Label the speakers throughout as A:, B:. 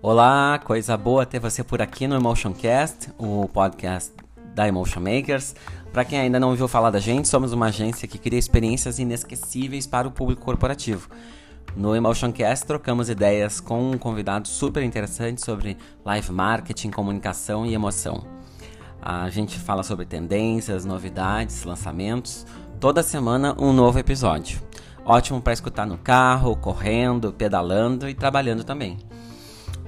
A: Olá, coisa boa ter você por aqui no Emotioncast, o podcast da Emotion Makers. Para quem ainda não ouviu falar da gente, somos uma agência que cria experiências inesquecíveis para o público corporativo. No Emotioncast trocamos ideias com um convidado super interessante sobre live marketing, comunicação e emoção. A gente fala sobre tendências, novidades, lançamentos. Toda semana um novo episódio. Ótimo para escutar no carro, correndo, pedalando e trabalhando também.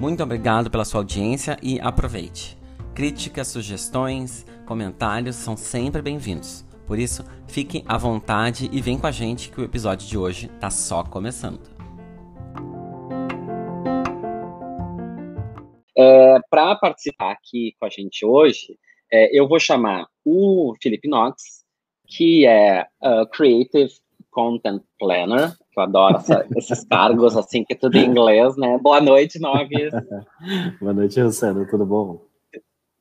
A: Muito obrigado pela sua audiência e aproveite. Críticas, sugestões, comentários são sempre bem-vindos. Por isso, fique à vontade e vem com a gente que o episódio de hoje está só começando.
B: É, Para participar aqui com a gente hoje, é, eu vou chamar o Felipe Knox, que é uh, Creative Content Planner, que eu adoro essa, esses cargos, assim, que é tudo em inglês, né? Boa noite, Noves.
C: Boa noite, Luciano, tudo bom?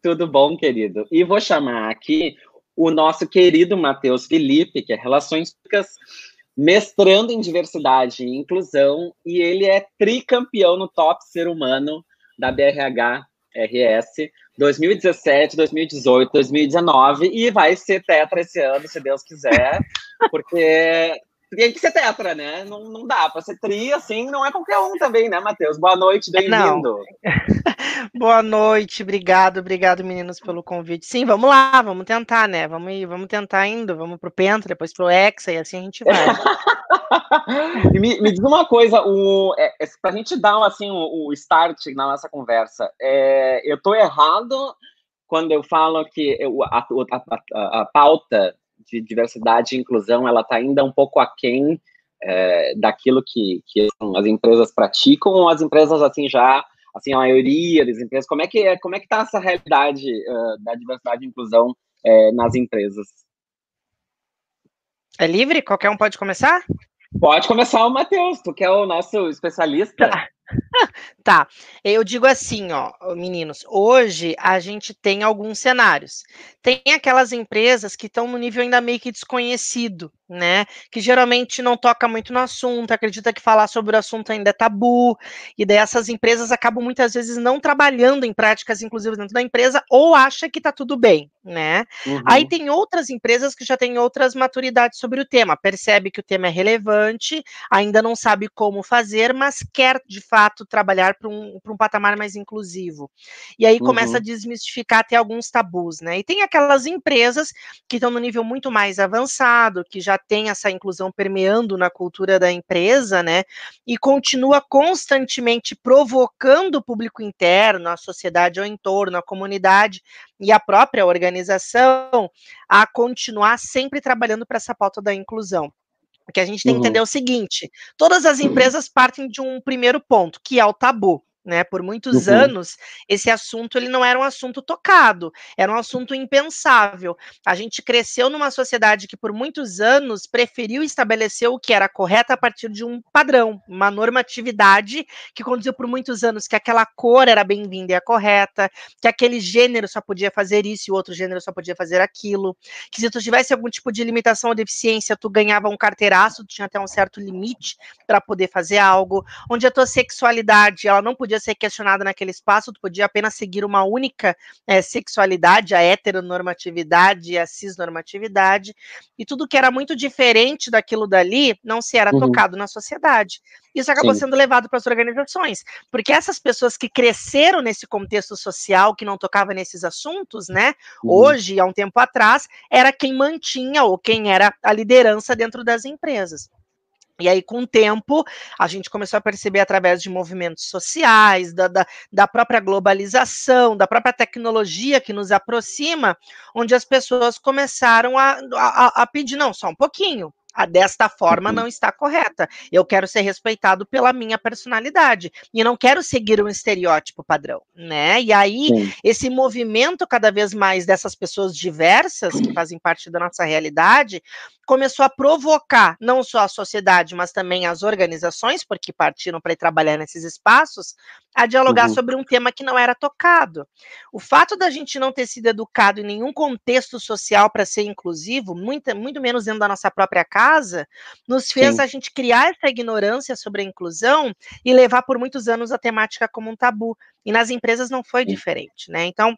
B: Tudo bom, querido. E vou chamar aqui o nosso querido Matheus Felipe, que é Relações Públicas, mestrando em Diversidade e Inclusão, e ele é tricampeão no Top Ser Humano da BRH RS 2017, 2018, 2019 e vai ser tetra esse ano, se Deus quiser, porque tem que ser tetra, né? Não, não dá para ser tri, assim, não é qualquer um também, né, Matheus? Boa noite, bem-vindo.
D: Boa noite, obrigado, obrigado, meninos, pelo convite. Sim, vamos lá, vamos tentar, né? Vamos ir, vamos tentar indo, vamos pro Penta, depois pro Hexa, e assim a gente vai.
B: me, me, diz uma coisa, o, é, é, pra gente dar assim, o, o start na nossa conversa, é, eu tô errado quando eu falo que eu, a, a, a, a pauta de diversidade e inclusão ela está ainda um pouco aquém é, daquilo que, que as empresas praticam ou as empresas assim já assim a maioria das empresas? Como é que é, como é que está essa realidade uh, da diversidade e inclusão é, nas empresas?
D: É livre? Qualquer um pode começar?
B: Pode começar o Matheus tu que é o nosso especialista.
D: Tá. Tá, eu digo assim, ó, meninos, hoje a gente tem alguns cenários. Tem aquelas empresas que estão no nível ainda meio que desconhecido, né? Que geralmente não toca muito no assunto, acredita que falar sobre o assunto ainda é tabu, e daí essas empresas acabam muitas vezes não trabalhando em práticas inclusivas dentro da empresa ou acha que tá tudo bem, né? Uhum. Aí tem outras empresas que já têm outras maturidades sobre o tema, percebe que o tema é relevante, ainda não sabe como fazer, mas quer de fato trabalhar para um, um patamar mais inclusivo. E aí começa uhum. a desmistificar até alguns tabus, né? E tem aquelas empresas que estão no nível muito mais avançado, que já tem essa inclusão permeando na cultura da empresa, né? E continua constantemente provocando o público interno, a sociedade ao entorno, a comunidade e a própria organização a continuar sempre trabalhando para essa pauta da inclusão. Porque a gente tem que entender uhum. o seguinte: todas as empresas partem de um primeiro ponto, que é o tabu né? Por muitos uhum. anos, esse assunto ele não era um assunto tocado, era um assunto impensável. A gente cresceu numa sociedade que por muitos anos preferiu estabelecer o que era correto a partir de um padrão, uma normatividade que conduziu por muitos anos que aquela cor era bem-vinda e a correta, que aquele gênero só podia fazer isso e o outro gênero só podia fazer aquilo, que se tu tivesse algum tipo de limitação ou deficiência, tu ganhava um carteiraço, tu tinha até um certo limite para poder fazer algo, onde a tua sexualidade, ela não podia podia ser questionada naquele espaço, tu podia apenas seguir uma única é, sexualidade, a heteronormatividade, a cisnormatividade, e tudo que era muito diferente daquilo dali não se era uhum. tocado na sociedade. Isso acabou Sim. sendo levado para as organizações, porque essas pessoas que cresceram nesse contexto social, que não tocava nesses assuntos, né, uhum. hoje, há um tempo atrás, era quem mantinha ou quem era a liderança dentro das empresas. E aí, com o tempo, a gente começou a perceber através de movimentos sociais, da, da, da, própria globalização, da própria tecnologia que nos aproxima, onde as pessoas começaram a, a, a pedir, não, só um pouquinho, desta forma uhum. não está correta. Eu quero ser respeitado pela minha personalidade e não quero seguir um estereótipo padrão, né? E aí Sim. esse movimento cada vez mais dessas pessoas diversas que fazem parte da nossa realidade começou a provocar não só a sociedade, mas também as organizações, porque partiram para ir trabalhar nesses espaços, a dialogar uhum. sobre um tema que não era tocado. O fato da gente não ter sido educado em nenhum contexto social para ser inclusivo, muito, muito menos dentro da nossa própria casa, casa, nos fez Sim. a gente criar essa ignorância sobre a inclusão e levar por muitos anos a temática como um tabu. E nas empresas não foi Sim. diferente, né? Então,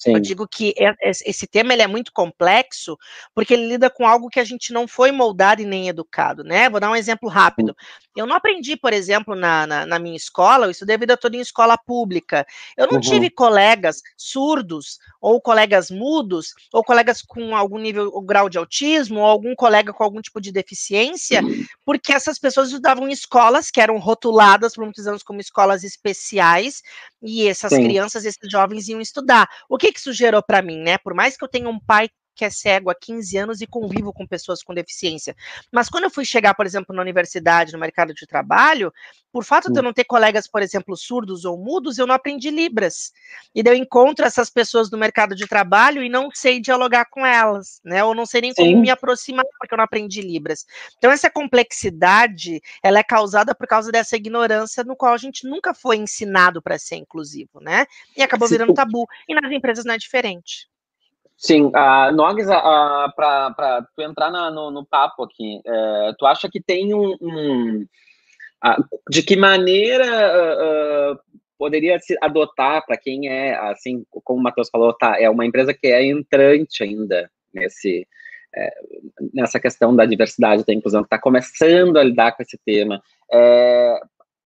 D: Sim. Eu digo que esse tema ele é muito complexo, porque ele lida com algo que a gente não foi moldado e nem educado, né? Vou dar um exemplo rápido. Eu não aprendi, por exemplo, na, na, na minha escola, eu estudei a vida toda em escola pública. Eu não uhum. tive colegas surdos, ou colegas mudos, ou colegas com algum nível ou grau de autismo, ou algum colega com algum tipo de deficiência, uhum. porque essas pessoas estudavam em escolas que eram rotuladas por muitos anos como escolas especiais, e essas Sim. crianças, esses jovens iam estudar. O que, que isso gerou para mim, né? Por mais que eu tenha um pai que é cego há 15 anos e convivo com pessoas com deficiência. Mas quando eu fui chegar, por exemplo, na universidade, no mercado de trabalho, por fato de eu não ter colegas, por exemplo, surdos ou mudos, eu não aprendi Libras. E daí eu encontro essas pessoas no mercado de trabalho e não sei dialogar com elas, né? Ou não sei nem Sim. como me aproximar, porque eu não aprendi Libras. Então, essa complexidade, ela é causada por causa dessa ignorância no qual a gente nunca foi ensinado para ser inclusivo, né? E acabou virando tabu. E nas empresas não é diferente.
B: Sim, uh, Nogues, uh, para tu entrar na, no, no, papo aqui, uh, tu acha que tem um. um uh, de que maneira uh, poderia se adotar para quem é, assim, como o Matheus falou, tá, é uma empresa que é entrante ainda nesse, é, nessa questão da diversidade, da inclusão, que está começando a lidar com esse tema. É,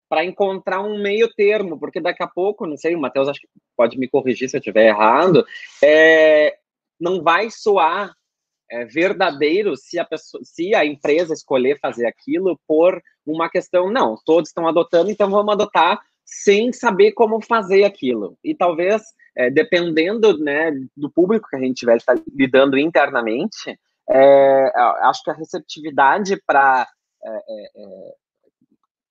B: para encontrar um meio termo, porque daqui a pouco, não sei, o Matheus acho que pode me corrigir se eu estiver errado, é, não vai soar é, verdadeiro se a, pessoa, se a empresa escolher fazer aquilo por uma questão, não, todos estão adotando, então vamos adotar sem saber como fazer aquilo. E talvez, é, dependendo né, do público que a gente estiver lidando internamente, é, acho que a receptividade para, é, é, é,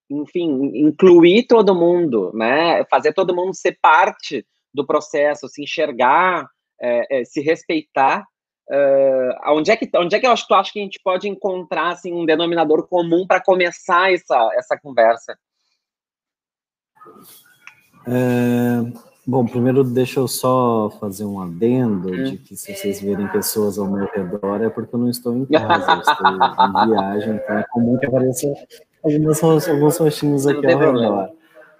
B: enfim, incluir todo mundo, né, fazer todo mundo ser parte do processo, se enxergar é, é, se respeitar. Uh, onde, é que, onde é que eu acho, tu acha que a gente pode encontrar assim, um denominador comum para começar essa, essa conversa?
C: É, bom, primeiro deixa eu só fazer um adendo hum. de que se vocês verem pessoas ao meu redor é porque eu não estou em casa, eu estou em viagem, então é comum que apareça algumas, alguns rostinhos aqui ao redor.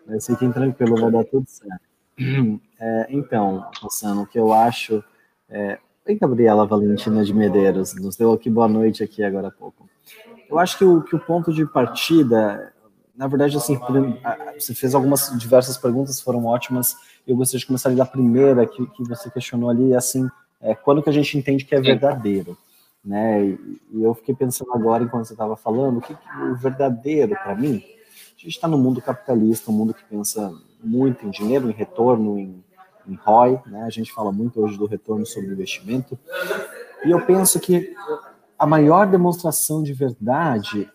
C: Mas fiquem tranquilos, vai dar tudo certo. É, então, Rossano, o que eu acho. É... Oi, Gabriela Valentina de Medeiros, nos deu aqui boa noite aqui agora há pouco. Eu acho que o, que o ponto de partida, na verdade, assim, você fez algumas diversas perguntas, foram ótimas. Eu gostaria de começar ali da primeira que, que você questionou ali, assim, é, quando que a gente entende que é verdadeiro? Né? E, e eu fiquei pensando agora, enquanto você estava falando, o que, que o verdadeiro para mim? A gente está no mundo capitalista, um mundo que pensa muito em dinheiro, em retorno, em em ROI, né? A gente fala muito hoje do retorno sobre investimento. E eu penso que a maior demonstração de verdade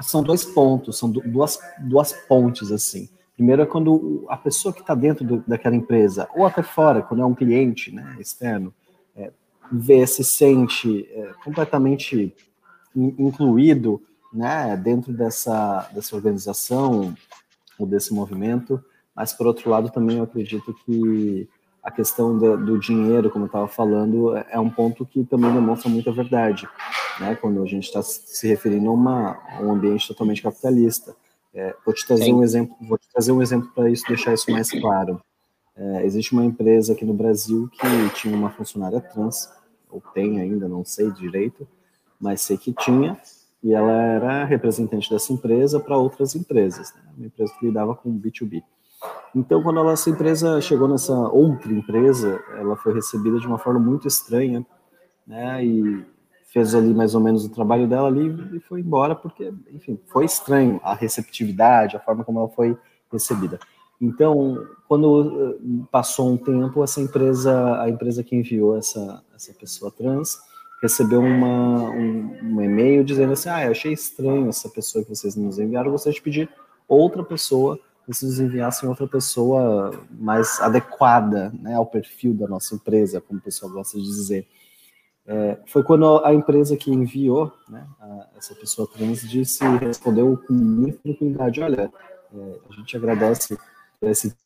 C: são dois pontos, são duas, duas pontes assim. Primeiro é quando a pessoa que está dentro do, daquela empresa, ou até fora, quando é um cliente né, externo, é, vê, se sente é, completamente incluído né, dentro dessa, dessa organização desse movimento, mas por outro lado também eu acredito que a questão do, do dinheiro, como eu estava falando, é, é um ponto que também demonstra muita verdade, né? Quando a gente está se referindo a, uma, a, um ambiente totalmente capitalista. É, vou te trazer Sim. um exemplo, vou te trazer um exemplo para isso deixar isso mais claro. É, existe uma empresa aqui no Brasil que tinha uma funcionária trans, ou tem ainda, não sei direito, mas sei que tinha, e ela era representante dessa empresa para outras empresas, né? uma empresa que lidava com B2B. Então, quando a essa empresa chegou nessa outra empresa, ela foi recebida de uma forma muito estranha, né? E fez ali mais ou menos o trabalho dela ali e foi embora porque, enfim, foi estranho a receptividade, a forma como ela foi recebida. Então, quando eh, passou um tempo, essa empresa, a empresa que enviou essa, essa pessoa trans, recebeu uma, um, um e-mail dizendo assim, ah, eu achei estranho essa pessoa que vocês nos enviaram, gostaria de pedir outra pessoa vocês enviassem outra pessoa mais adequada né, ao perfil da nossa empresa, como o pessoal gosta de dizer. É, foi quando a empresa que enviou né, a, essa pessoa trans disse, respondeu com muita tranquilidade, olha, é, a gente agradece esse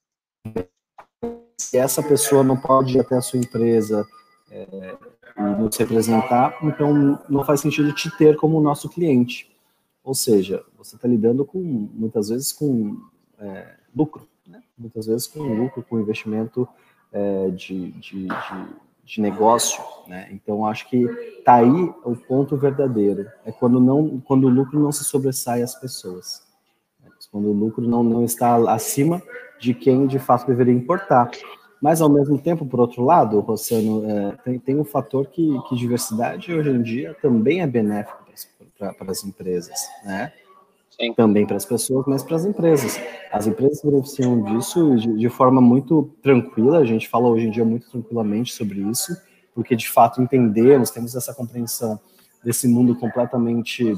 C: se essa pessoa não pode ir até a sua empresa é, nos representar, então não faz sentido te ter como nosso cliente. Ou seja, você está lidando com, muitas vezes, com é, lucro, né? muitas vezes com lucro, com investimento é, de, de, de, de, negócio. Né? Então, acho que está aí o ponto verdadeiro. É quando, não, quando o lucro não se sobressai às pessoas. Quando o lucro não, não está acima de quem de fato deveria importar. Mas, ao mesmo tempo, por outro lado, Rossano, é, tem, tem um fator que, que diversidade hoje em dia também é benéfico para as empresas, né? Sim. Também para as pessoas, mas para as empresas. As empresas beneficiam disso de, de, forma muito tranquila, a gente fala hoje em dia muito tranquilamente sobre isso, porque de fato entendemos, temos essa compreensão desse mundo completamente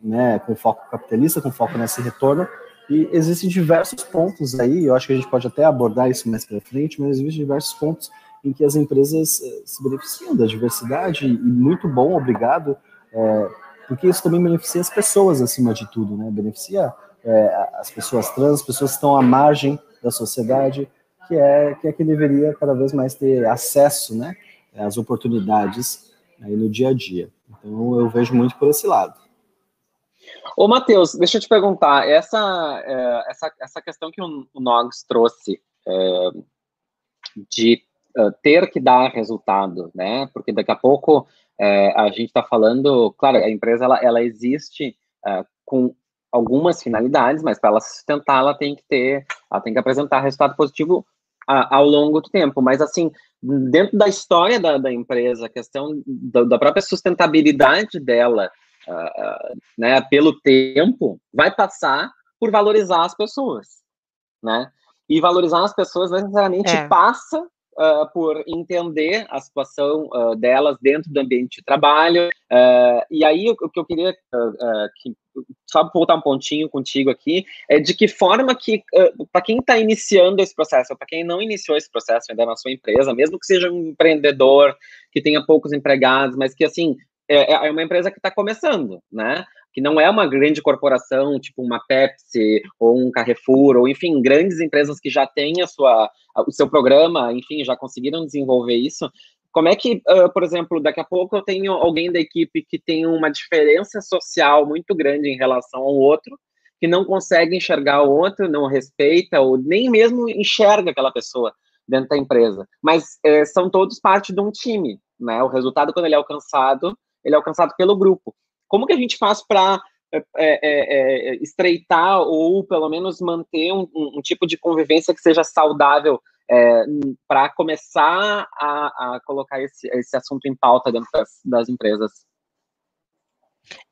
C: né, com foco capitalista, com foco nesse retorno, e existem diversos pontos aí, eu acho que a gente pode até abordar isso mais para frente, mas existem diversos pontos em que as empresas eh, se beneficiam da diversidade, e muito bom, obrigado, é, porque isso também beneficia as pessoas acima de tudo, né? Beneficia é, as pessoas trans, as pessoas que estão à margem da sociedade, que é que é que deveria cada vez mais ter acesso, né, às oportunidades aí no dia a dia. Então eu vejo muito por esse lado.
B: Ô, Matheus, deixa eu te perguntar, essa, é, essa, essa questão que o, Nogs trouxe é, de uh, ter que dar resultado, né? Porque daqui a pouco é, a gente está falando, claro, a empresa ela, ela existe com algumas finalidades, mas para ela sustentar, ela tem que ter, ela tem que apresentar resultado positivo ao longo do tempo. Mas assim, dentro da história da, da empresa, a questão da, da própria sustentabilidade dela, uh, né, pelo tempo, vai passar por valorizar as pessoas, né? E valorizar as pessoas necessariamente é. passa uh, por entender a situação uh, delas dentro do ambiente de trabalho. e aí, o, que eu queria que, só voltar um pontinho contigo aqui, é de que forma que, para quem está iniciando esse processo, para quem não iniciou esse processo ainda na sua empresa, mesmo que seja um empreendedor, que tenha poucos empregados, mas que, assim, é, é, é uma empresa que está começando, né? Que não é uma grande corporação, tipo uma Pepsi ou um Carrefour, ou enfim, grandes empresas que já têm a sua, o seu programa, enfim, já conseguiram desenvolver isso. Como é que, uh, por exemplo, daqui a pouco eu tenho alguém da equipe que tem uma diferença social muito grande em relação ao outro, que não consegue enxergar o outro, não respeita, ou nem mesmo enxerga aquela pessoa dentro da empresa. Mas é, são todos parte de um time, né? O resultado, quando ele é alcançado, ele é alcançado pelo grupo. Como que a gente faz para é, é, é, estreitar ou pelo menos manter um, um, um, tipo de convivência que seja saudável é, para começar a, a colocar esse, esse, assunto em pauta dentro das, das empresas?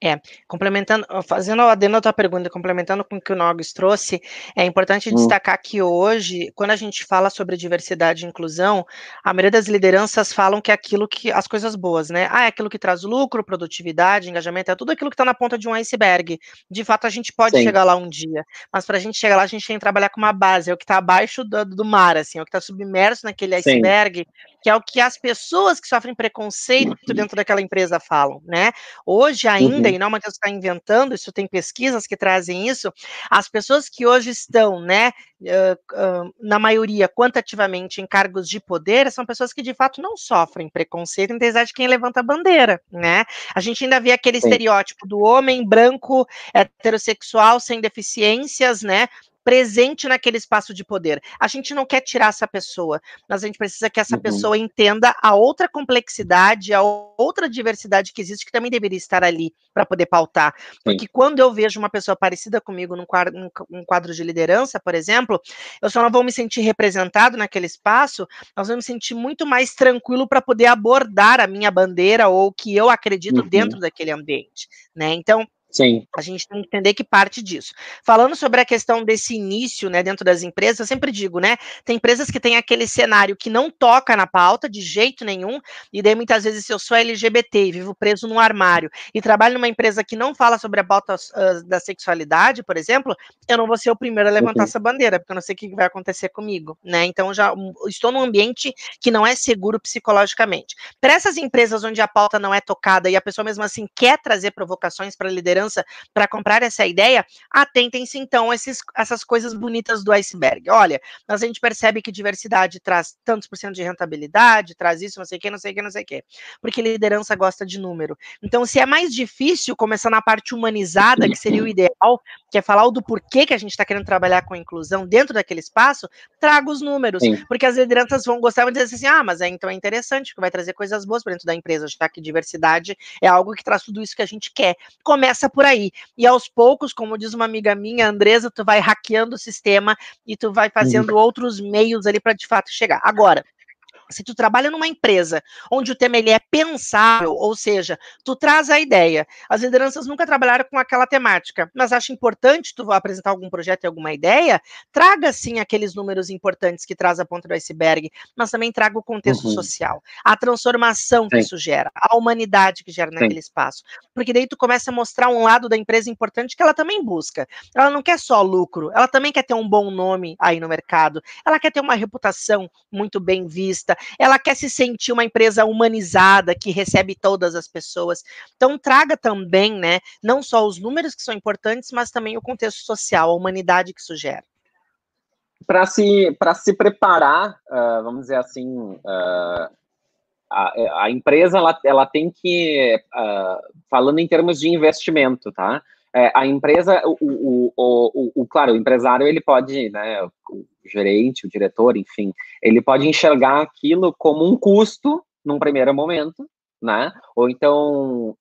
D: É, complementando, fazendo a adendo à tua pergunta, complementando com o que o Nogues trouxe, é importante hum. destacar que hoje, quando a gente fala sobre diversidade e inclusão, a maioria das lideranças falam que é aquilo que, as coisas boas, né? Ah, é aquilo que traz lucro, produtividade, engajamento, é tudo aquilo que está na ponta de um iceberg. De fato, a gente pode Sim. chegar lá um dia, mas para a gente chegar lá, a gente tem que trabalhar com uma base, é o que está abaixo do, do, mar, assim, é o que está submerso naquele iceberg, Sim. Que é o que as pessoas que sofrem preconceito dentro daquela empresa falam, né? Hoje ainda uhum. e não é uma coisa que está inventando, isso tem pesquisas que trazem isso, as pessoas que hoje estão, né, uh, uh, na maioria, quantitativamente, em cargos de poder, são pessoas que de fato não sofrem preconceito, em de quem levanta a bandeira, né? A gente ainda vê aquele Sim. estereótipo do homem branco, heterossexual, sem deficiências, né? Presente naquele espaço de poder. A gente não quer tirar essa pessoa, mas a gente precisa que essa uhum. pessoa entenda a outra complexidade, a outra diversidade que existe, que também deveria estar ali para poder pautar. Porque Sim. quando eu vejo uma pessoa parecida comigo num quadro, num quadro de liderança, por exemplo, eu só não vou me sentir representado naquele espaço, nós vamos me sentir muito mais tranquilo para poder abordar a minha bandeira ou o que eu acredito uhum. dentro daquele ambiente, né? Então,
B: Sim.
D: A gente tem que entender que parte disso. Falando sobre a questão desse início, né, dentro das empresas, eu sempre digo, né, tem empresas que têm aquele cenário que não toca na pauta de jeito nenhum, e daí muitas vezes se eu sou LGBT e vivo preso num armário e trabalho numa empresa que não fala sobre a pauta uh, da sexualidade, por exemplo, eu não vou ser o primeiro a levantar uhum. essa bandeira, porque eu não sei o que vai acontecer comigo, né? Então já um, estou num ambiente que não é seguro psicologicamente. Para essas empresas onde a pauta não é tocada e a pessoa mesmo assim quer trazer provocações para a liderança liderança para comprar essa ideia, atentem-se então a esses, essas coisas bonitas do iceberg. Olha, mas a gente percebe que diversidade traz tantos por cento de rentabilidade, traz isso, não sei o que, não sei o que, não sei o que. Porque liderança gosta de número. Então, se é mais difícil começar na parte humanizada, que seria o ideal, que é falar do porquê que a gente está querendo trabalhar com inclusão dentro daquele espaço, traga os números. Sim. Porque as lideranças vão gostar de dizer assim: ah, mas é, então é interessante, porque vai trazer coisas boas para dentro da empresa, já que diversidade é algo que traz tudo isso que a gente quer. Começa por aí. E aos poucos, como diz uma amiga minha, Andresa, tu vai hackeando o sistema e tu vai fazendo uhum. outros meios ali para de fato chegar. Agora, se tu trabalha numa empresa onde o tema ele é pensável, ou seja, tu traz a ideia. As lideranças nunca trabalharam com aquela temática, mas acho importante tu apresentar algum projeto e alguma ideia, traga sim aqueles números importantes que traz a ponta do iceberg, mas também traga o contexto uhum. social, a transformação sim. que isso gera, a humanidade que gera sim. naquele espaço. Porque daí tu começa a mostrar um lado da empresa importante que ela também busca. Ela não quer só lucro, ela também quer ter um bom nome aí no mercado, ela quer ter uma reputação muito bem vista, ela quer se sentir uma empresa humanizada que recebe todas as pessoas. Então traga também, né, não só os números que são importantes, mas também o contexto social, a humanidade que isso gera.
B: Para se, se preparar, uh, vamos dizer assim, uh, a, a, empresa ela, ela tem que, uh, falando em termos de investimento, tá? É, a empresa, o, o, o, o, claro, o empresário ele pode, né, gerente, o diretor, enfim, ele pode enxergar aquilo como um custo num primeiro momento, né? Ou então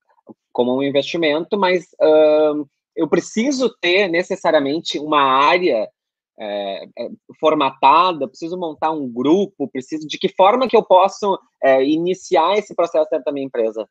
B: como um investimento, mas uh, eu preciso ter necessariamente uma área é, é, formatada, preciso montar um grupo, preciso de que forma que eu posso é, iniciar esse processo dentro da minha empresa?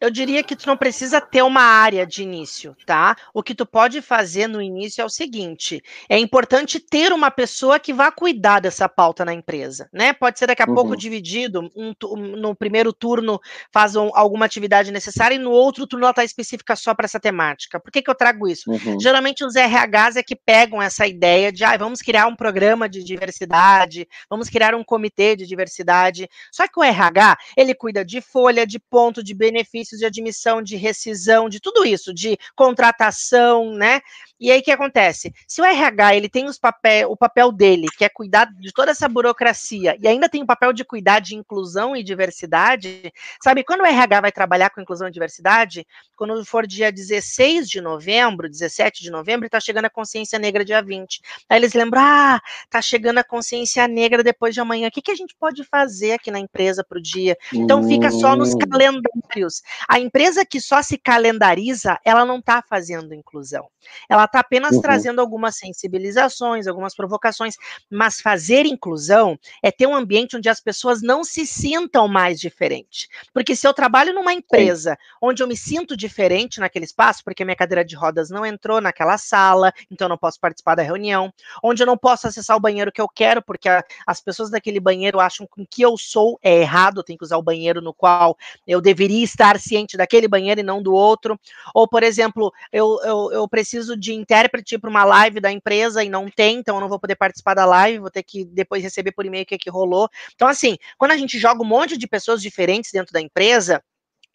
D: Eu diria que tu não precisa ter uma área de início, tá? O que tu pode fazer no início é o seguinte: é importante ter uma pessoa que vá cuidar dessa pauta na empresa, né? Pode ser daqui a uhum. pouco dividido, um, no primeiro turno faz um, alguma atividade necessária e no outro turno ela está específica só para essa temática. Por que, que eu trago isso? Uhum. Geralmente os RHs é que pegam essa ideia de, ah, vamos criar um programa de diversidade, vamos criar um comitê de diversidade. Só que o RH, ele cuida de folha, de ponto, de benefício benefícios de admissão, de rescisão, de tudo isso, de contratação, né? E aí o que acontece? Se o RH ele tem os papel, o papel dele, que é cuidar de toda essa burocracia, e ainda tem o papel de cuidar de inclusão e diversidade, sabe, quando o RH vai trabalhar com inclusão e diversidade, quando for dia 16 de novembro, 17 de novembro, está chegando a consciência negra dia 20. Aí eles lembram, ah, tá chegando a consciência negra depois de amanhã, o que, que a gente pode fazer aqui na empresa para o dia? Então fica só nos hum. calendários. A empresa que só se calendariza, ela não está fazendo inclusão. Ela está apenas uhum. trazendo algumas sensibilizações, algumas provocações, mas fazer inclusão é ter um ambiente onde as pessoas não se sintam mais diferentes. Porque se eu trabalho numa empresa Sim. onde eu me sinto diferente naquele espaço, porque minha cadeira de rodas não entrou naquela sala, então eu não posso participar da reunião, onde eu não posso acessar o banheiro que eu quero, porque a, as pessoas daquele banheiro acham que o que eu sou é errado, eu tenho que usar o banheiro no qual eu deveria estar ciente daquele banheiro e não do outro. Ou, por exemplo, eu, eu, eu preciso de intérprete para uma live da empresa e não tem, então eu não vou poder participar da live, vou ter que depois receber por e-mail o que, é que rolou. Então, assim, quando a gente joga um monte de pessoas diferentes dentro da empresa,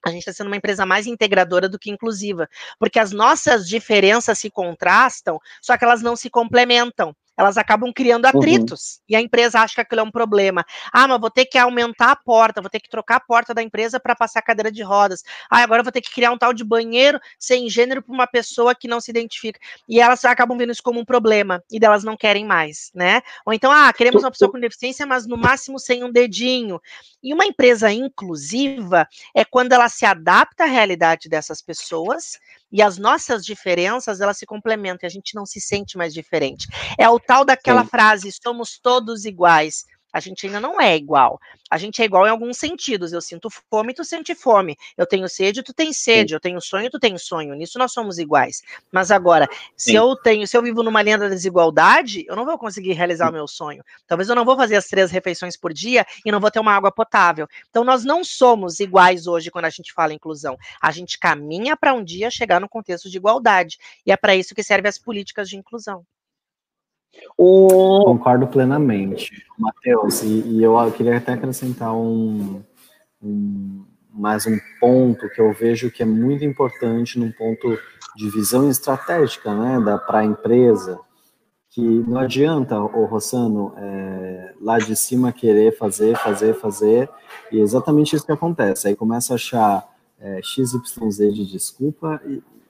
D: a gente está sendo uma empresa mais integradora do que inclusiva, porque as nossas diferenças se contrastam, só que elas não se complementam elas acabam criando uhum. atritos. Uhum. E a empresa acha que aquilo é um problema. Ah, mas vou ter que aumentar a porta, vou ter que trocar a porta da empresa para passar a cadeira de rodas. Ah, agora vou ter que criar um tal de banheiro sem gênero para uma pessoa que não se identifica. E elas acabam vendo isso como um problema e delas não querem mais, né? Ou então, ah, queremos uma pessoa com deficiência, mas no máximo sem um dedinho. E uma empresa inclusiva é quando ela se adapta à realidade dessas pessoas e as nossas diferenças, elas se complementam, e a gente não se sente mais diferente. É o tal daquela Sim. frase, somos todos iguais. A gente ainda não é igual. A gente é igual em alguns sentidos. Eu sinto fome, tu sente fome. Eu tenho sede, tu tem sede. Sim. Eu tenho sonho, tu tem sonho. Nisso nós somos iguais. Mas agora, Sim. se eu tenho, se eu vivo numa linha da desigualdade, eu não vou conseguir realizar Sim. o meu sonho. Talvez eu não vou fazer as três refeições por dia e não vou ter uma água potável. Então nós não somos iguais hoje quando a gente fala inclusão. A gente caminha para um dia chegar no contexto de igualdade. E é para isso que servem as políticas de inclusão.
C: O... Concordo plenamente, Matheus. E, e, eu queria até acrescentar um, um, mais um ponto que eu vejo que é muito importante num ponto de visão estratégica, né, para a empresa, que não adianta o Rossano é, lá de cima querer fazer, fazer, fazer, e é exatamente isso que acontece. Aí começa a achar é, XYZ de desculpa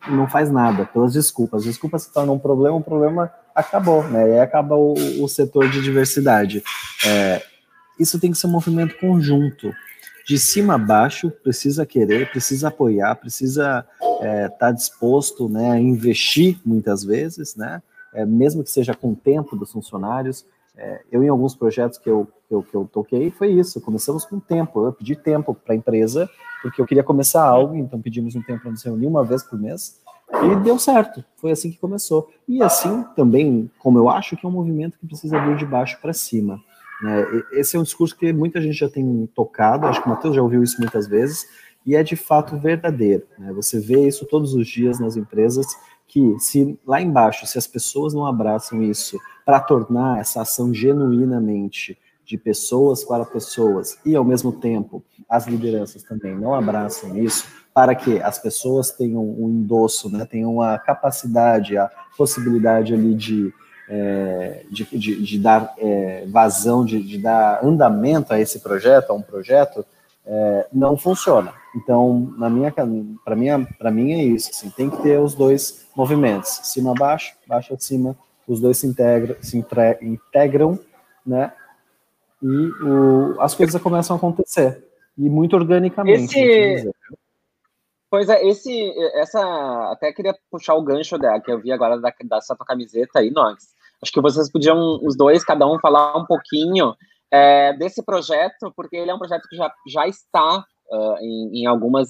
C: não faz nada pelas desculpas. As desculpas se tornam um problema, o problema acabou, né? E aí acaba o, o setor de diversidade. É, isso tem que ser um movimento conjunto. De cima a baixo, precisa querer, precisa apoiar, precisa estar é, tá disposto né, a investir muitas vezes, né? é, mesmo que seja com o tempo dos funcionários. É, eu, em alguns projetos que eu, que eu, que eu toquei, foi isso. Começamos com tempo. Eu pedi tempo para a empresa, porque eu queria começar algo, então pedimos um tempo para nos reunir uma vez por mês. E deu certo, foi assim que começou. E assim também, como eu acho que é um movimento que precisa vir de baixo para cima. Né? Esse é um discurso que muita gente já tem tocado, acho que o Matheus já ouviu isso muitas vezes, e é de fato verdadeiro. Né? Você vê isso todos os dias nas empresas, que se lá embaixo, se as pessoas não abraçam isso para tornar essa ação genuinamente de pessoas para pessoas e ao mesmo tempo as lideranças também não abraçam isso para que as pessoas tenham um endosso, né, tenham a capacidade, a possibilidade ali de, é, de, de, de, dar é, vazão, de, de dar andamento a esse projeto, a um projeto, é, não funciona. Então, na minha, para mim, para mim é isso. Assim, tem que ter os dois movimentos, cima baixo, baixo acima. Os dois se integram, se entre, integram, né? E o, as coisas começam a acontecer e muito organicamente.
B: Esse... Pois é, esse, essa, até queria puxar o gancho dela que eu vi agora da, da sua camiseta aí, Nox. Acho que vocês podiam, os dois, cada um, falar um pouquinho é, desse projeto, porque ele é um projeto que já, já está uh, em, em, algumas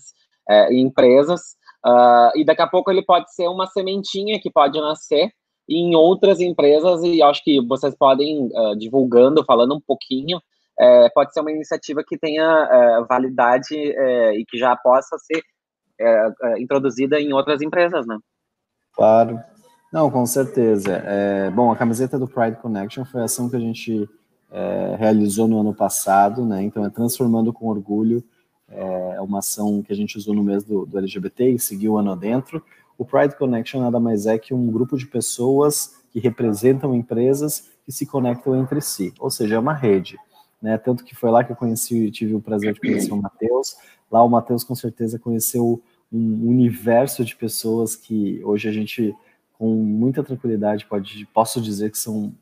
B: uh, empresas, uh, e daqui a pouco ele pode ser uma sementinha que pode nascer em outras empresas, e acho que vocês podem, divulgando, falando um pouquinho, é, pode ser uma iniciativa que tenha validade e que já possa ser introduzida em outras empresas, né?
C: Claro. Não, com certeza. É, bom, a camiseta do Pride Connection foi a ação que a gente é, realizou no ano passado, né? Então é Transformando com Orgulho, é uma ação que a gente usou no mês do, do LGBT e seguiu o ano adentro. O Pride Connection nada mais é que um grupo de pessoas que representam empresas que se conectam entre si, ou seja, é uma rede. Né? Tanto que foi lá que eu conheci, tive o prazer de conhecer o Matheus. Lá o Matheus com certeza conheceu um universo de pessoas que hoje a gente, com muita tranquilidade, pode, posso dizer que são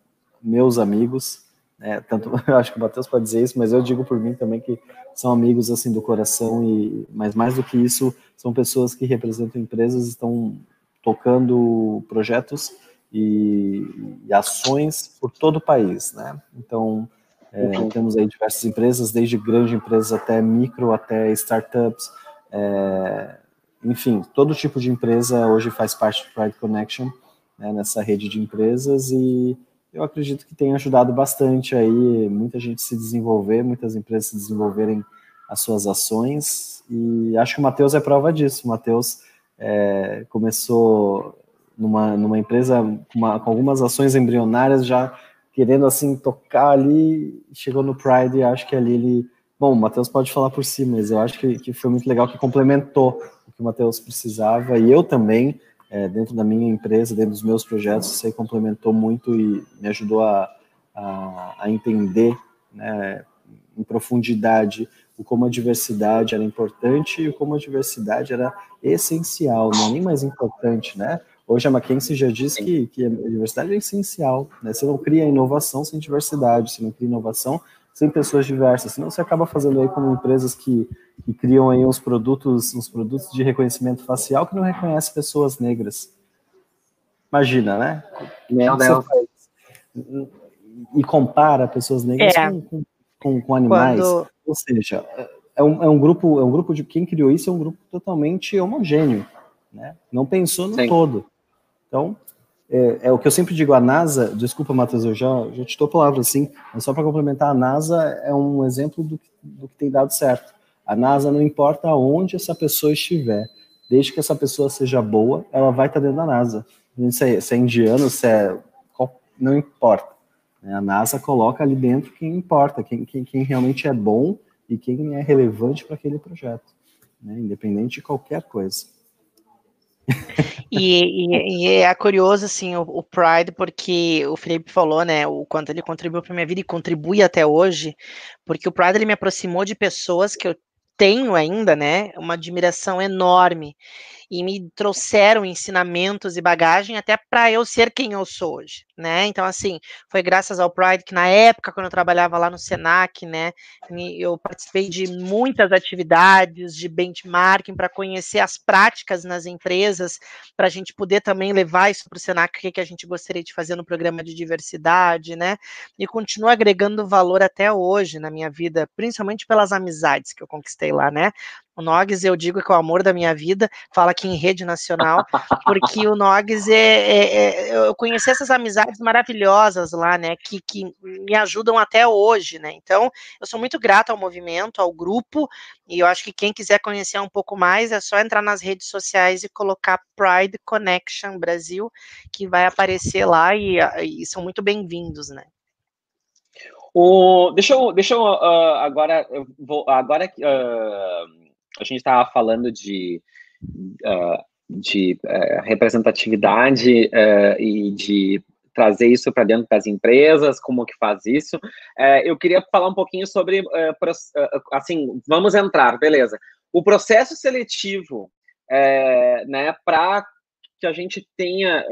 C: meus amigos, é, tanto eu acho que o Matheus pode dizer isso, mas eu digo por mim também que são amigos assim do coração e mas mais do que isso são pessoas que representam empresas estão tocando projetos e, e ações por todo o país, né? Então é, uhum. temos aí diversas empresas, desde grandes empresas até micro, até startups, é, enfim, todo tipo de empresa hoje faz parte do Pride Connection né, nessa rede de empresas e eu acredito que tem ajudado bastante aí muita gente se desenvolver, muitas empresas se desenvolverem as suas ações, e acho que o Matheus é prova disso. O Matheus é, começou numa, numa empresa uma, com algumas ações embrionárias, já querendo assim tocar ali, chegou no Pride e acho que ali ele. Bom, o Matheus pode falar por si, mas eu acho que, que foi muito legal que complementou o que o Matheus precisava, e eu também é, dentro da minha empresa, dentro dos meus projetos, você complementou muito e me ajudou a, a, a entender né, em profundidade o como a diversidade era importante e como a diversidade era essencial, não é nem mais importante, né? Hoje a McKinsey já diz que, que a diversidade é essencial, né? Você não cria inovação sem diversidade, você não cria inovação sem pessoas diversas, senão você acaba fazendo aí como empresas que, que criam aí uns produtos, uns produtos de reconhecimento facial que não reconhecem pessoas negras. Imagina, né? Meu Deus. E compara pessoas negras é. com, com, com, animais. Quando... Ou seja, é um, é um grupo, é um grupo de quem criou isso é um grupo totalmente homogêneo, né? Não pensou no Sim. todo. Então, é, é, o que eu sempre digo, a NASA, desculpa, Matheus, eu já, já te dou a palavra assim, mas só para complementar, a NASA é um exemplo do, do que tem dado certo. A NASA não importa onde essa pessoa estiver, desde que essa pessoa seja boa, ela vai estar dentro da NASA. Se é, se é indiano, se é. Não importa. A NASA coloca ali dentro quem importa, quem, quem, quem realmente é bom e quem é relevante para aquele projeto. né? independente de qualquer coisa.
D: E, e, e, é curioso, assim, o, o, Pride, porque o Felipe falou, né, o quanto ele contribuiu para minha vida e contribui até hoje, porque o Pride ele me aproximou de pessoas que eu tenho ainda, né, uma admiração enorme e me trouxeram ensinamentos e bagagem até para eu ser quem eu sou hoje, né? Então, assim, foi graças ao Pride que na época, quando eu trabalhava lá no Senac, né, eu participei de muitas atividades de benchmarking para conhecer as práticas nas empresas, para a gente poder também levar isso para o Senac, o que, que a gente gostaria de fazer no programa de diversidade, né? E continua agregando valor até hoje na minha vida, principalmente pelas amizades que eu conquistei lá, né? O eu digo que é o amor da minha vida, fala aqui em rede nacional, porque o Nogs é, é, é, Eu conheci essas amizades maravilhosas lá, né? Que, que me ajudam até hoje, né? Então, eu sou muito grata ao movimento, ao grupo, e eu acho que quem quiser conhecer um pouco mais é só entrar nas redes sociais e colocar Pride Connection Brasil, que vai aparecer lá e, e são muito bem-vindos, né?
B: O, deixa eu, deixa eu uh, agora, eu vou, agora uh, a gente estava falando de, uh, de uh, representatividade uh, e de trazer isso para dentro das empresas, como que faz isso. eu queria falar um pouquinho sobre, assim, vamos entrar, beleza. O processo seletivo, né, para que a gente tenha,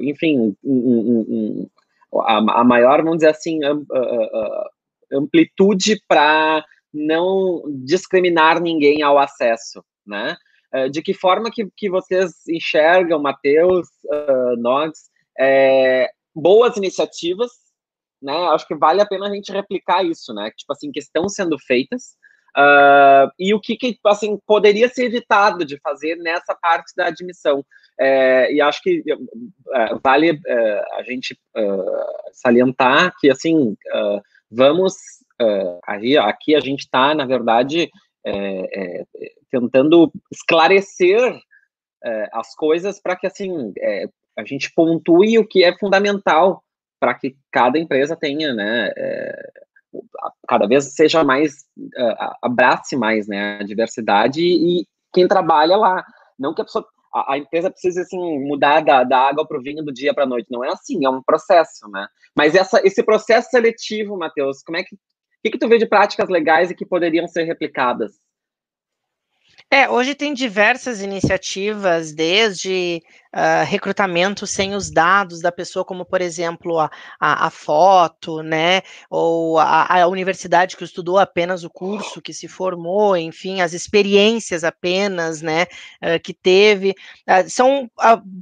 B: enfim, um, um, um, a, a, maior, vamos dizer assim, amplitude para não discriminar ninguém ao acesso, né? Eh, de que forma que, que vocês enxergam, Matheus, uh, Nogs, é, boas iniciativas, né? Acho que vale a pena a gente replicar isso, né? Tipo assim, que estão sendo feitas, uh, e o que, que, assim, poderia ser evitado de fazer nessa parte da admissão. É, e acho que vale a gente salientar que, assim, vamos uh, aí, aqui a gente está, na verdade, é, é, tentando esclarecer é, as coisas para que, assim, é, a gente pontue o que é fundamental para que cada empresa tenha, né, é, cada vez seja mais, abrace mais, né, a diversidade e quem trabalha lá, não que a pessoa a, empresa precisa assim mudar da, da água para o vinho do dia para a noite. Não é assim, é um processo, né? Mas essa, esse processo seletivo, Matheus, como é que que, que tu vê de práticas legais e que poderiam ser replicadas?
D: É, hoje tem diversas iniciativas, desde uh, recrutamento sem os dados da pessoa, como por exemplo a, a, a foto, né? Ou a, a, universidade que estudou apenas o curso que se formou, enfim, as experiências apenas, né? Uh, que teve. Uh, são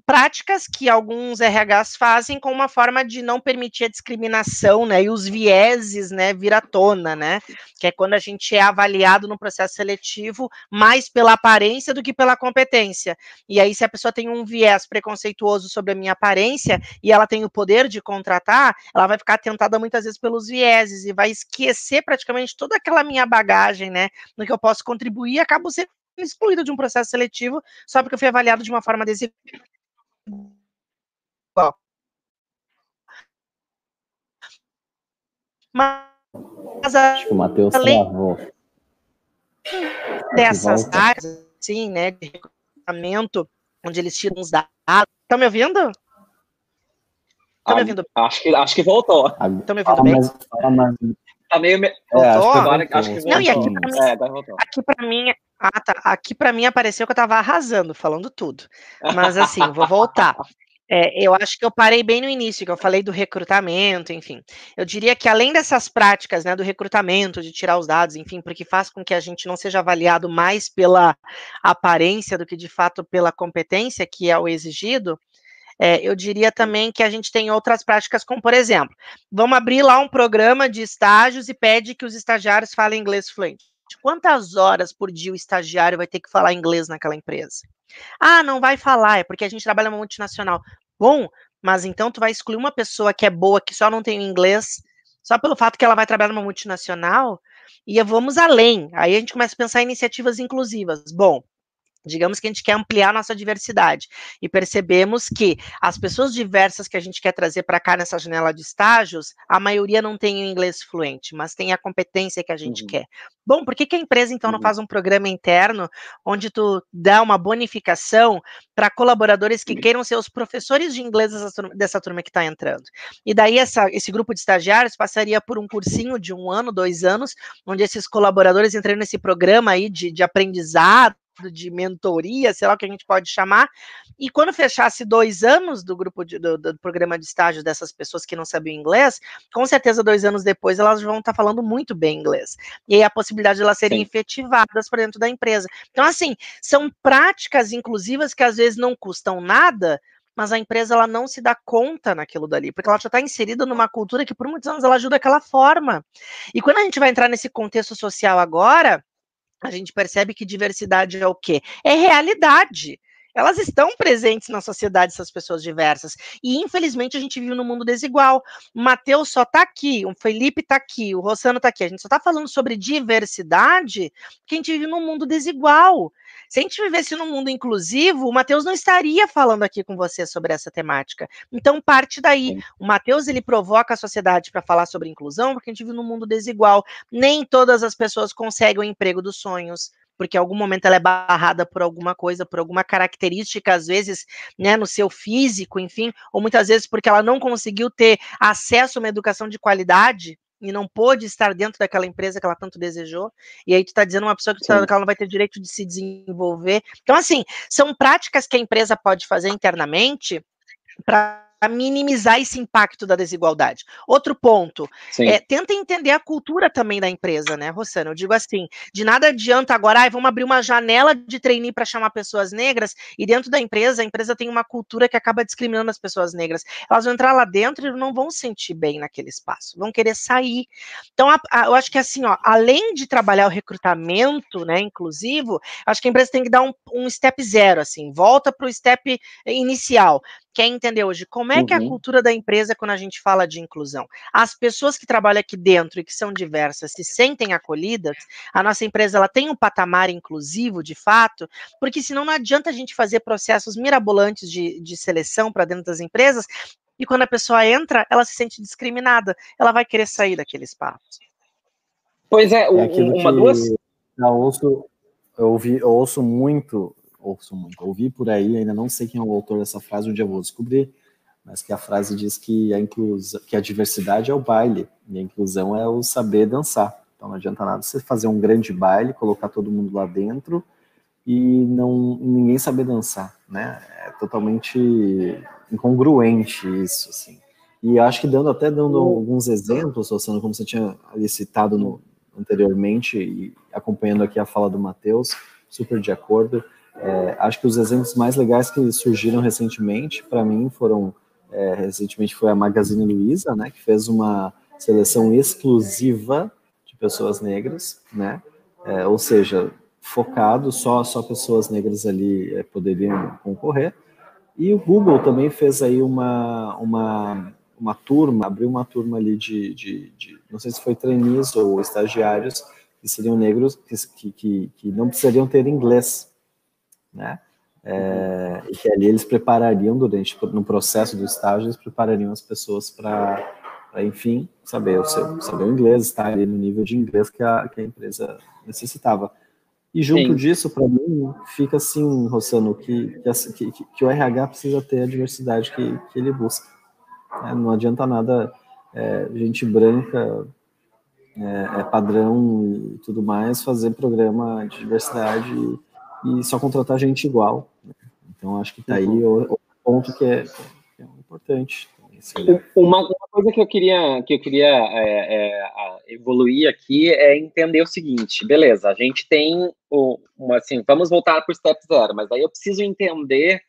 D: práticas que alguns RHs fazem com uma forma de não permitir a discriminação, né? E os vieses, né? Vir à tona, né? Que é quando a gente é avaliado no processo seletivo mais pela aparência do que pela competência. E aí, se a pessoa tem um viés preconceituoso sobre a minha aparência e ela tem o poder de contratar, ela vai ficar tentada muitas vezes pelos vieses e vai esquecer praticamente toda aquela minha bagagem, né, no que eu posso contribuir e acabo sendo excluída de um processo seletivo só porque eu fui avaliado de uma forma desigual.
C: Mas Acho que o Matheus além travou.
D: dessas áreas, sim, né, de recrutamento, onde eles tiram os dados. Estão me ouvindo? Estão
B: ah, me ouvindo? Acho que, acho que voltou.
D: Estão me ouvindo bem? Mas,
B: mas... Tá meio. Me...
D: Voltou? É, acho que agora, acho que Não, e aqui pra mim. É, voltou. Aqui pra mim. Ah, tá. Aqui pra mim apareceu que eu tava arrasando, falando tudo. Mas assim, vou voltar. É, eu acho que eu parei bem no início, que eu falei do recrutamento, enfim. Eu diria que além dessas práticas, né, do recrutamento, de tirar os dados, enfim, porque faz com que a gente não seja avaliado mais pela aparência do que de fato pela competência, que é o exigido, é, eu diria também que a gente tem outras práticas, como por exemplo, vamos abrir lá um programa de estágios e pede que os estagiários falem inglês fluente. Quantas horas por dia o estagiário vai ter que falar inglês naquela empresa? Ah, não vai falar, é porque a gente trabalha numa multinacional. Bom, mas então tu vai excluir uma pessoa que é boa, que só não tem inglês, só pelo fato que ela vai trabalhar numa multinacional? E vamos além. Aí a gente começa a pensar em iniciativas inclusivas. Bom, Digamos que a gente quer ampliar nossa diversidade e percebemos que as pessoas diversas que a gente quer trazer para cá nessa janela de estágios, a maioria não tem o inglês fluente, mas tem a competência que a gente uhum. quer. Bom, por que, que a empresa então não uhum. faz um programa interno onde tu dá uma bonificação para colaboradores que queiram ser os professores de inglês dessa turma, dessa turma que está entrando? E daí essa, esse grupo de estagiários passaria por um cursinho de um ano, dois anos, onde esses colaboradores entrariam nesse programa aí de, de aprendizado de mentoria, sei lá o que a gente pode chamar, e quando fechasse dois anos do grupo de, do, do, programa de estágio dessas pessoas que não sabiam inglês, com certeza dois anos depois elas vão estar tá falando muito bem inglês. E aí a possibilidade de elas serem Sim. efetivadas para dentro da empresa. Então, assim, são práticas inclusivas que às vezes não custam nada, mas a empresa ela não se dá conta naquilo dali, porque ela já está inserida numa cultura que por muitos anos ela ajuda daquela forma. E quando a gente vai entrar nesse contexto social agora, a gente percebe que diversidade é o quê? É realidade elas estão presentes na sociedade, essas pessoas diversas. E infelizmente a gente vive num mundo desigual. O Matheus só está aqui, o Felipe está aqui, o Rossano está aqui. A gente só está falando sobre diversidade porque a gente vive num mundo desigual. Se a gente vivesse num mundo inclusivo, o Matheus não estaria falando aqui com você sobre essa temática. Então parte daí. O Matheus ele provoca a sociedade para falar sobre inclusão porque a gente vive num mundo desigual. Nem todas as pessoas conseguem o emprego dos sonhos porque em algum momento ela é barrada por alguma coisa, por alguma característica, às vezes, né, no seu físico, enfim, ou muitas vezes porque ela não conseguiu ter acesso a uma educação de qualidade e não pôde estar dentro daquela empresa que ela tanto desejou, e aí tu está dizendo uma pessoa que, tá, que ela não vai ter direito de se desenvolver. Então, assim, são práticas que a empresa pode fazer internamente para minimizar esse impacto da desigualdade. Outro ponto, é, tenta entender a cultura também da empresa, né, Rossana? Eu digo assim, de nada adianta agora, ah, vamos abrir uma janela de trainee para chamar pessoas negras, e dentro da empresa, a empresa tem uma cultura que acaba discriminando as pessoas negras. Elas vão entrar lá dentro e não vão se sentir bem naquele espaço, vão querer sair. Então, a, a, eu acho que assim, ó, além de trabalhar o recrutamento, né, inclusivo, acho que a empresa tem que dar um, um step zero, assim, volta para o step inicial quer entender hoje como é uhum. que é a uhum. cultura da empresa quando a gente fala de inclusão. As pessoas que trabalham aqui dentro e que são diversas se sentem acolhidas, a nossa empresa ela tem um patamar inclusivo de fato, porque senão não adianta a gente fazer processos mirabolantes de, de seleção para dentro das empresas e quando a pessoa entra, ela se sente discriminada, ela vai querer sair daquele espaço.
C: Pois é, é uma duas. Eu ouço, eu, ouvi, eu ouço muito ouço muito, ouvi por aí, ainda não sei quem é o autor dessa frase, um dia vou descobrir, mas que a frase diz que a inclusão, que a diversidade é o baile e a inclusão é o saber dançar. Então não adianta nada você fazer um grande baile, colocar todo mundo lá dentro e não ninguém saber dançar, né? É totalmente incongruente isso, assim. E acho que dando até dando alguns exemplos, Luciano, como você tinha citado no, anteriormente e acompanhando aqui a fala do Matheus, super de acordo. É, acho que os exemplos mais legais que surgiram recentemente, para mim, foram é, recentemente foi a Magazine Luiza, né, que fez uma seleção exclusiva de pessoas negras, né, é, ou seja, focado só só pessoas negras ali é, poderiam concorrer. E o Google também fez aí uma uma uma turma, abriu uma turma ali de, de, de não sei se foi trainees ou estagiários que seriam negros que, que, que não precisariam ter inglês né? É, e que ali eles preparariam durante no processo do estágio eles preparariam as pessoas para enfim saber o seu saber o inglês estar ali no nível de inglês que a, que a empresa necessitava e junto Sim. disso para mim fica assim Rossano que que, que que, o RH precisa ter a diversidade que, que ele busca é, não adianta nada é, gente branca é, é, padrão e tudo mais fazer programa de diversidade e só contratar gente igual. Né? Então, acho que está aí o, o, ponto que é, que é importante.
B: Uma, uma, coisa que eu queria, que eu queria é, é, evoluir aqui é entender o seguinte, beleza, a gente tem o, uma, assim, vamos voltar para o step zero, mas aí eu preciso entender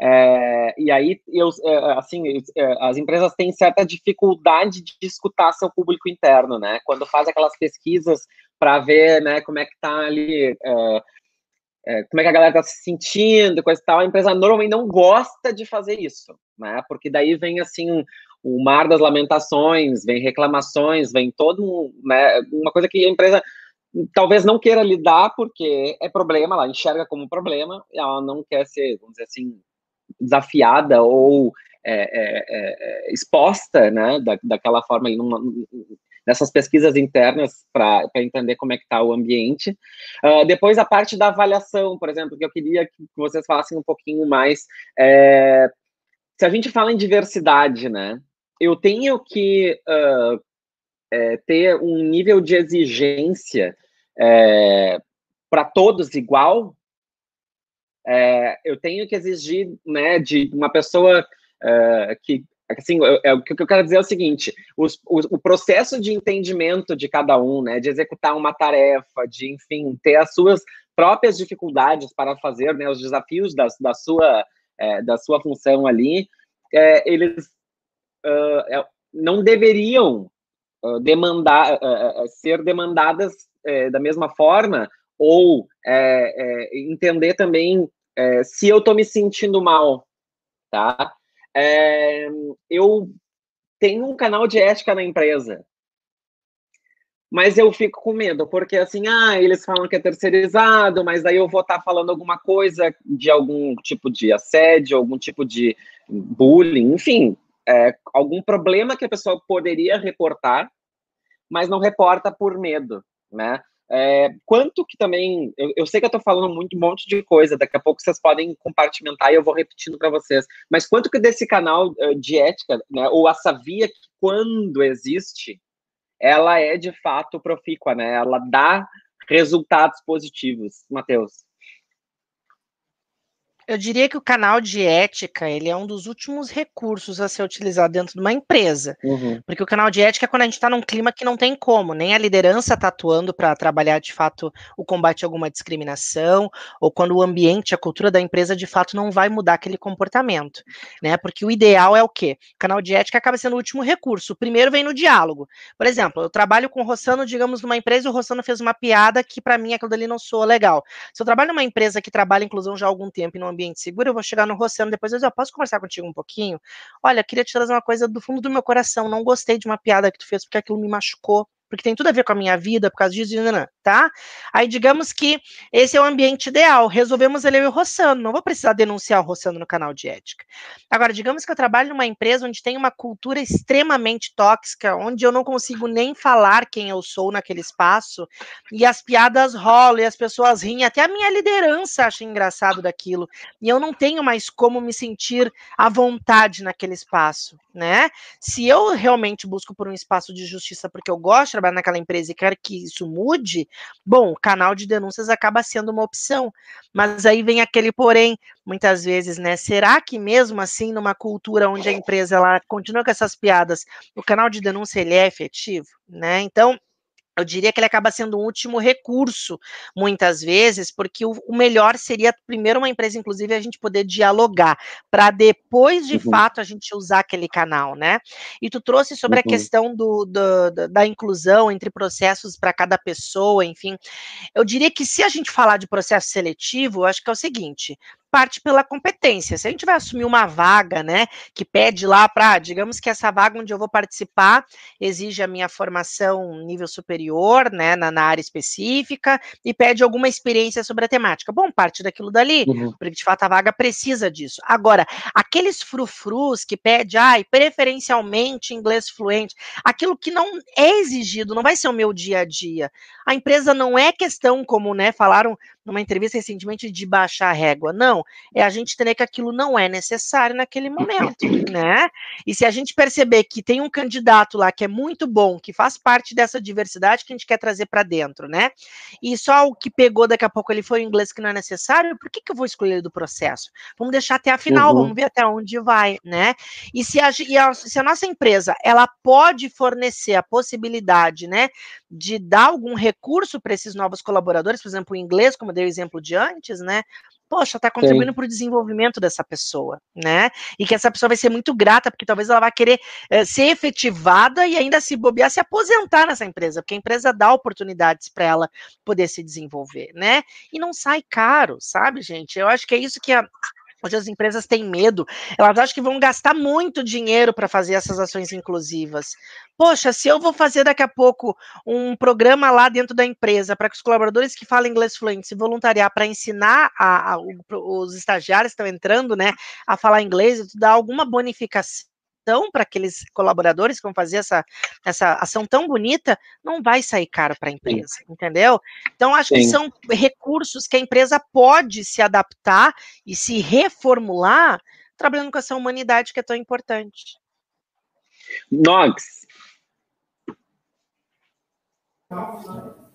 B: é, e aí, eu, é, assim, é, as empresas têm certa dificuldade de escutar seu público interno, né? Quando faz aquelas pesquisas para ver, né, como é que está ali é, é, como é que a galera está se sentindo, coisa e tal, a empresa normalmente não gosta de fazer isso, né? Porque daí vem assim o mar das lamentações, vem reclamações, vem todo um, né, uma coisa que a empresa talvez não queira lidar porque é problema, ela enxerga como problema, ela não quer ser, vamos dizer assim, desafiada ou é, é, é, é exposta, né, da, daquela forma, numa, nessas pesquisas internas para entender como é que está o ambiente. Uh, depois, a parte da avaliação, por exemplo, que eu queria que vocês falassem um pouquinho mais. É, se a gente fala em diversidade, né, eu tenho que uh, é, ter um nível de exigência é, para todos igual, é, eu tenho que exigir né, de uma pessoa é, que assim, é, o que eu quero dizer é o seguinte: os, o processo de entendimento de cada um, né, de executar uma tarefa, de, enfim, ter as suas próprias dificuldades para fazer, né, os desafios da, da sua é, da sua função ali, é, eles uh, não deveriam uh, demandar uh, ser demandadas da mesma forma ou entender também se eu estou me sentindo mal, tá? É, eu tenho um canal de ética na empresa, mas eu fico com medo, porque assim, ah, eles falam que é terceirizado, mas daí eu vou estar tá falando alguma coisa de algum tipo de assédio, algum tipo de bullying, enfim, é, algum problema que a pessoa poderia reportar, mas não reporta por medo, né? É, quanto que também, eu, eu, sei que eu estou falando muito, um monte de coisa, daqui a pouco vocês podem compartimentar e eu vou repetindo para vocês, mas quanto que desse canal uh, de ética, né, ou essa via que quando existe, ela é de fato profícua, né, ela dá resultados positivos, Matheus?
D: Eu diria que o canal de ética, ele é um dos últimos recursos a ser utilizado dentro de uma empresa. Uhum. Porque o canal de ética é quando a gente está num clima que não tem como, nem a liderança está atuando para trabalhar de fato o combate a alguma discriminação, ou quando o ambiente, a cultura da empresa de fato não vai mudar aquele comportamento, né? Porque o ideal é o quê? O canal de ética acaba sendo o último recurso. O primeiro vem no diálogo. Por exemplo, eu trabalho com o Rossano, digamos, numa empresa, e o Rossano fez uma piada que para mim aquilo dali não soa legal. Se eu trabalho numa empresa que trabalha inclusão já há algum tempo e não ambiente seguro, eu vou chegar no Rossano depois eu dizer, posso conversar contigo um pouquinho? Olha, queria te trazer uma coisa do fundo do meu coração, não gostei de uma piada que tu fez porque aquilo me machucou porque tem tudo a ver com a minha vida, por causa disso, tá? Aí digamos que esse é o ambiente ideal, resolvemos ele e o Rossano, não vou precisar denunciar o Rossano no canal de ética. Agora, digamos que eu trabalho numa empresa onde tem uma cultura extremamente tóxica, onde eu não consigo nem falar quem eu sou naquele espaço, e as piadas rolam, e as pessoas riem, até a minha liderança acha engraçado daquilo, e eu não tenho mais como me sentir à vontade naquele espaço, né? Se eu realmente busco por um espaço de justiça porque eu gosto trabalhar naquela empresa e quer que isso mude, bom, o canal de denúncias acaba sendo uma opção. Mas aí vem aquele porém, muitas vezes, né? Será que mesmo assim, numa cultura onde a empresa ela continua com essas piadas, o canal de denúncia ele é efetivo, né? Então, eu diria que ele acaba sendo um último recurso, muitas vezes, porque o, o melhor seria, primeiro, uma empresa, inclusive, a gente poder dialogar, para depois, de uhum. fato, a gente usar aquele canal, né? E tu trouxe sobre uhum. a questão do, do, da inclusão entre processos para cada pessoa, enfim. Eu diria que se a gente falar de processo seletivo, eu acho que é o seguinte: parte pela competência. Se a gente vai assumir uma vaga, né, que pede lá para, digamos que essa vaga onde eu vou participar exige a minha formação nível superior, né, na, na área específica e pede alguma experiência sobre a temática. Bom, parte daquilo dali, uhum. porque de fato a vaga precisa disso. Agora, aqueles frufrus que pede, ai, preferencialmente inglês fluente, aquilo que não é exigido, não vai ser o meu dia a dia. A empresa não é questão como, né, falaram numa entrevista recentemente de baixar a régua. Não, é a gente entender que aquilo não é necessário naquele momento, né? E se a gente perceber que tem um candidato lá que é muito bom, que faz parte dessa diversidade que a gente quer trazer para dentro, né? E só o que pegou daqui a pouco ele foi o inglês que não é necessário, por que, que eu vou escolher do processo? Vamos deixar até a final, uhum. vamos ver até onde vai, né? E se a, e a, se a nossa empresa ela pode fornecer a possibilidade, né, de dar algum recurso para esses novos colaboradores, por exemplo, o inglês, como dei o exemplo de antes, né? Poxa, está contribuindo para o desenvolvimento dessa pessoa, né? E que essa pessoa vai ser muito grata, porque talvez ela vá querer é, ser efetivada e ainda se bobear, se aposentar nessa empresa, porque a empresa dá oportunidades para ela poder se desenvolver, né? E não sai caro, sabe, gente? Eu acho que é isso que a, Hoje as empresas têm medo, elas acham que vão gastar muito dinheiro para fazer essas ações inclusivas. Poxa, se eu vou fazer daqui a pouco um programa lá dentro da empresa para que os colaboradores que falam inglês fluente se voluntariar para ensinar a, a, os estagiários que estão entrando, né, a falar inglês, dar alguma bonificação para aqueles colaboradores que vão fazer essa, essa ação tão bonita, não vai sair caro para a empresa, Sim. entendeu? Então, acho Sim. que são recursos que a empresa pode se adaptar e se reformular trabalhando com essa humanidade que é tão importante.
B: Nox.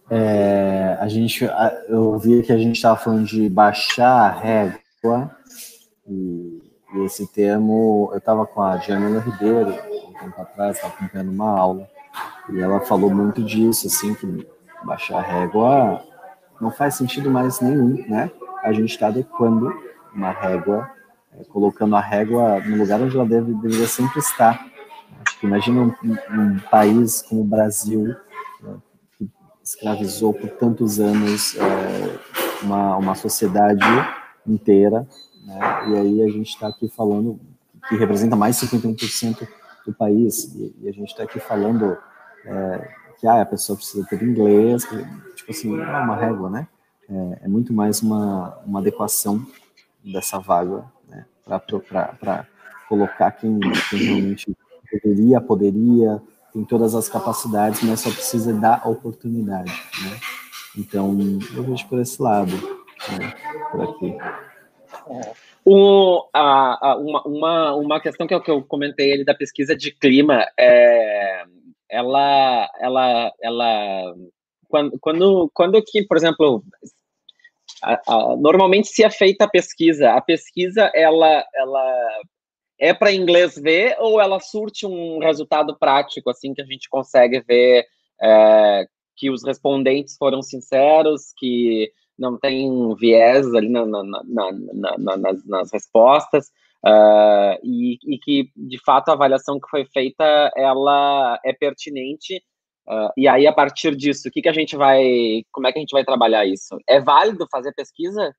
C: É, a gente, eu vi que a gente estava falando de baixar a régua e e esse termo, eu estava com a Jamila Ribeiro, um tempo atrás, estava acompanhando uma aula, e ela falou muito disso, assim, que baixar a régua não faz sentido mais nenhum, né? A gente está adequando uma régua, é, colocando a régua no lugar onde ela deve, deveria sempre estar. Imagina um, um país como o Brasil, né, que escravizou por tantos anos é, uma, uma sociedade inteira, né? E aí a gente está aqui falando que representa mais de 51% do país, e, a gente está aqui falando é, que ah, a pessoa precisa ter inglês, tipo assim, não é uma régua, né? É, é muito mais uma, uma adequação dessa vaga, né? Para colocar quem, quem realmente deveria, poderia, tem todas as capacidades, mas só precisa dar oportunidade, né? Então, eu vejo por esse lado, né? por aqui.
B: O, a, a, uma, uma, uma questão que eu, que eu comentei ali da pesquisa de clima, é, ela, ela, ela, quando, quando, quando que, por exemplo, a, normalmente se é feita a pesquisa, a pesquisa, ela, ela é para inglês ver ou ela surte um resultado prático, assim, que a gente consegue ver é, que os respondentes foram sinceros, que não tem viés ali na, na, na, nas, nas, respostas, uh, e, e, que, de fato, a avaliação que foi feita, ela é pertinente, uh, e aí, a partir disso, o que, que a gente vai, como é que a gente vai trabalhar isso? É válido fazer pesquisa?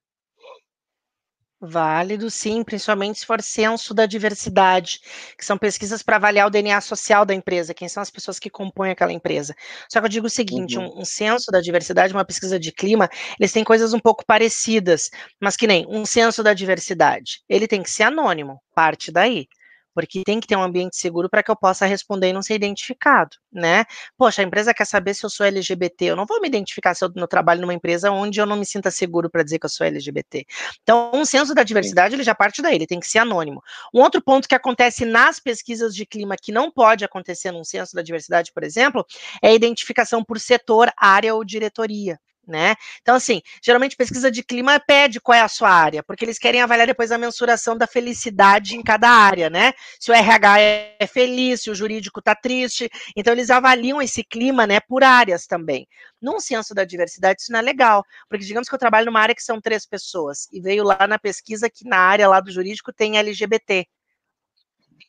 D: Válido, sim, principalmente se for censo da diversidade, que são pesquisas para avaliar o DNA social da empresa, quem são as pessoas que compõem aquela empresa. Só que eu digo o seguinte: uhum. um, um, censo da diversidade, uma pesquisa de clima, eles têm coisas um pouco parecidas, mas que nem um censo da diversidade. Ele tem que ser anônimo, parte daí porque tem que ter um ambiente seguro para que eu possa responder e não ser identificado, né? Poxa, a empresa quer saber se eu sou LGBT, eu não vou me identificar se eu no trabalho numa empresa onde eu não me sinta seguro para dizer que eu sou LGBT. Então, um senso da diversidade, ele já parte daí, ele tem que ser anônimo. Um outro ponto que acontece nas pesquisas de clima que não pode acontecer num censo da diversidade, por exemplo, é a identificação por setor, área ou diretoria né? Então, assim, geralmente pesquisa de clima pede qual é a sua área, porque eles querem avaliar depois a mensuração da felicidade em cada área, né? Se o RH é feliz, se o jurídico está triste, então eles avaliam esse clima, né, por áreas também. Num censo da diversidade, isso não é legal, porque digamos que eu trabalho numa área que são três pessoas, e veio lá na pesquisa que na área lá do jurídico tem LGBT.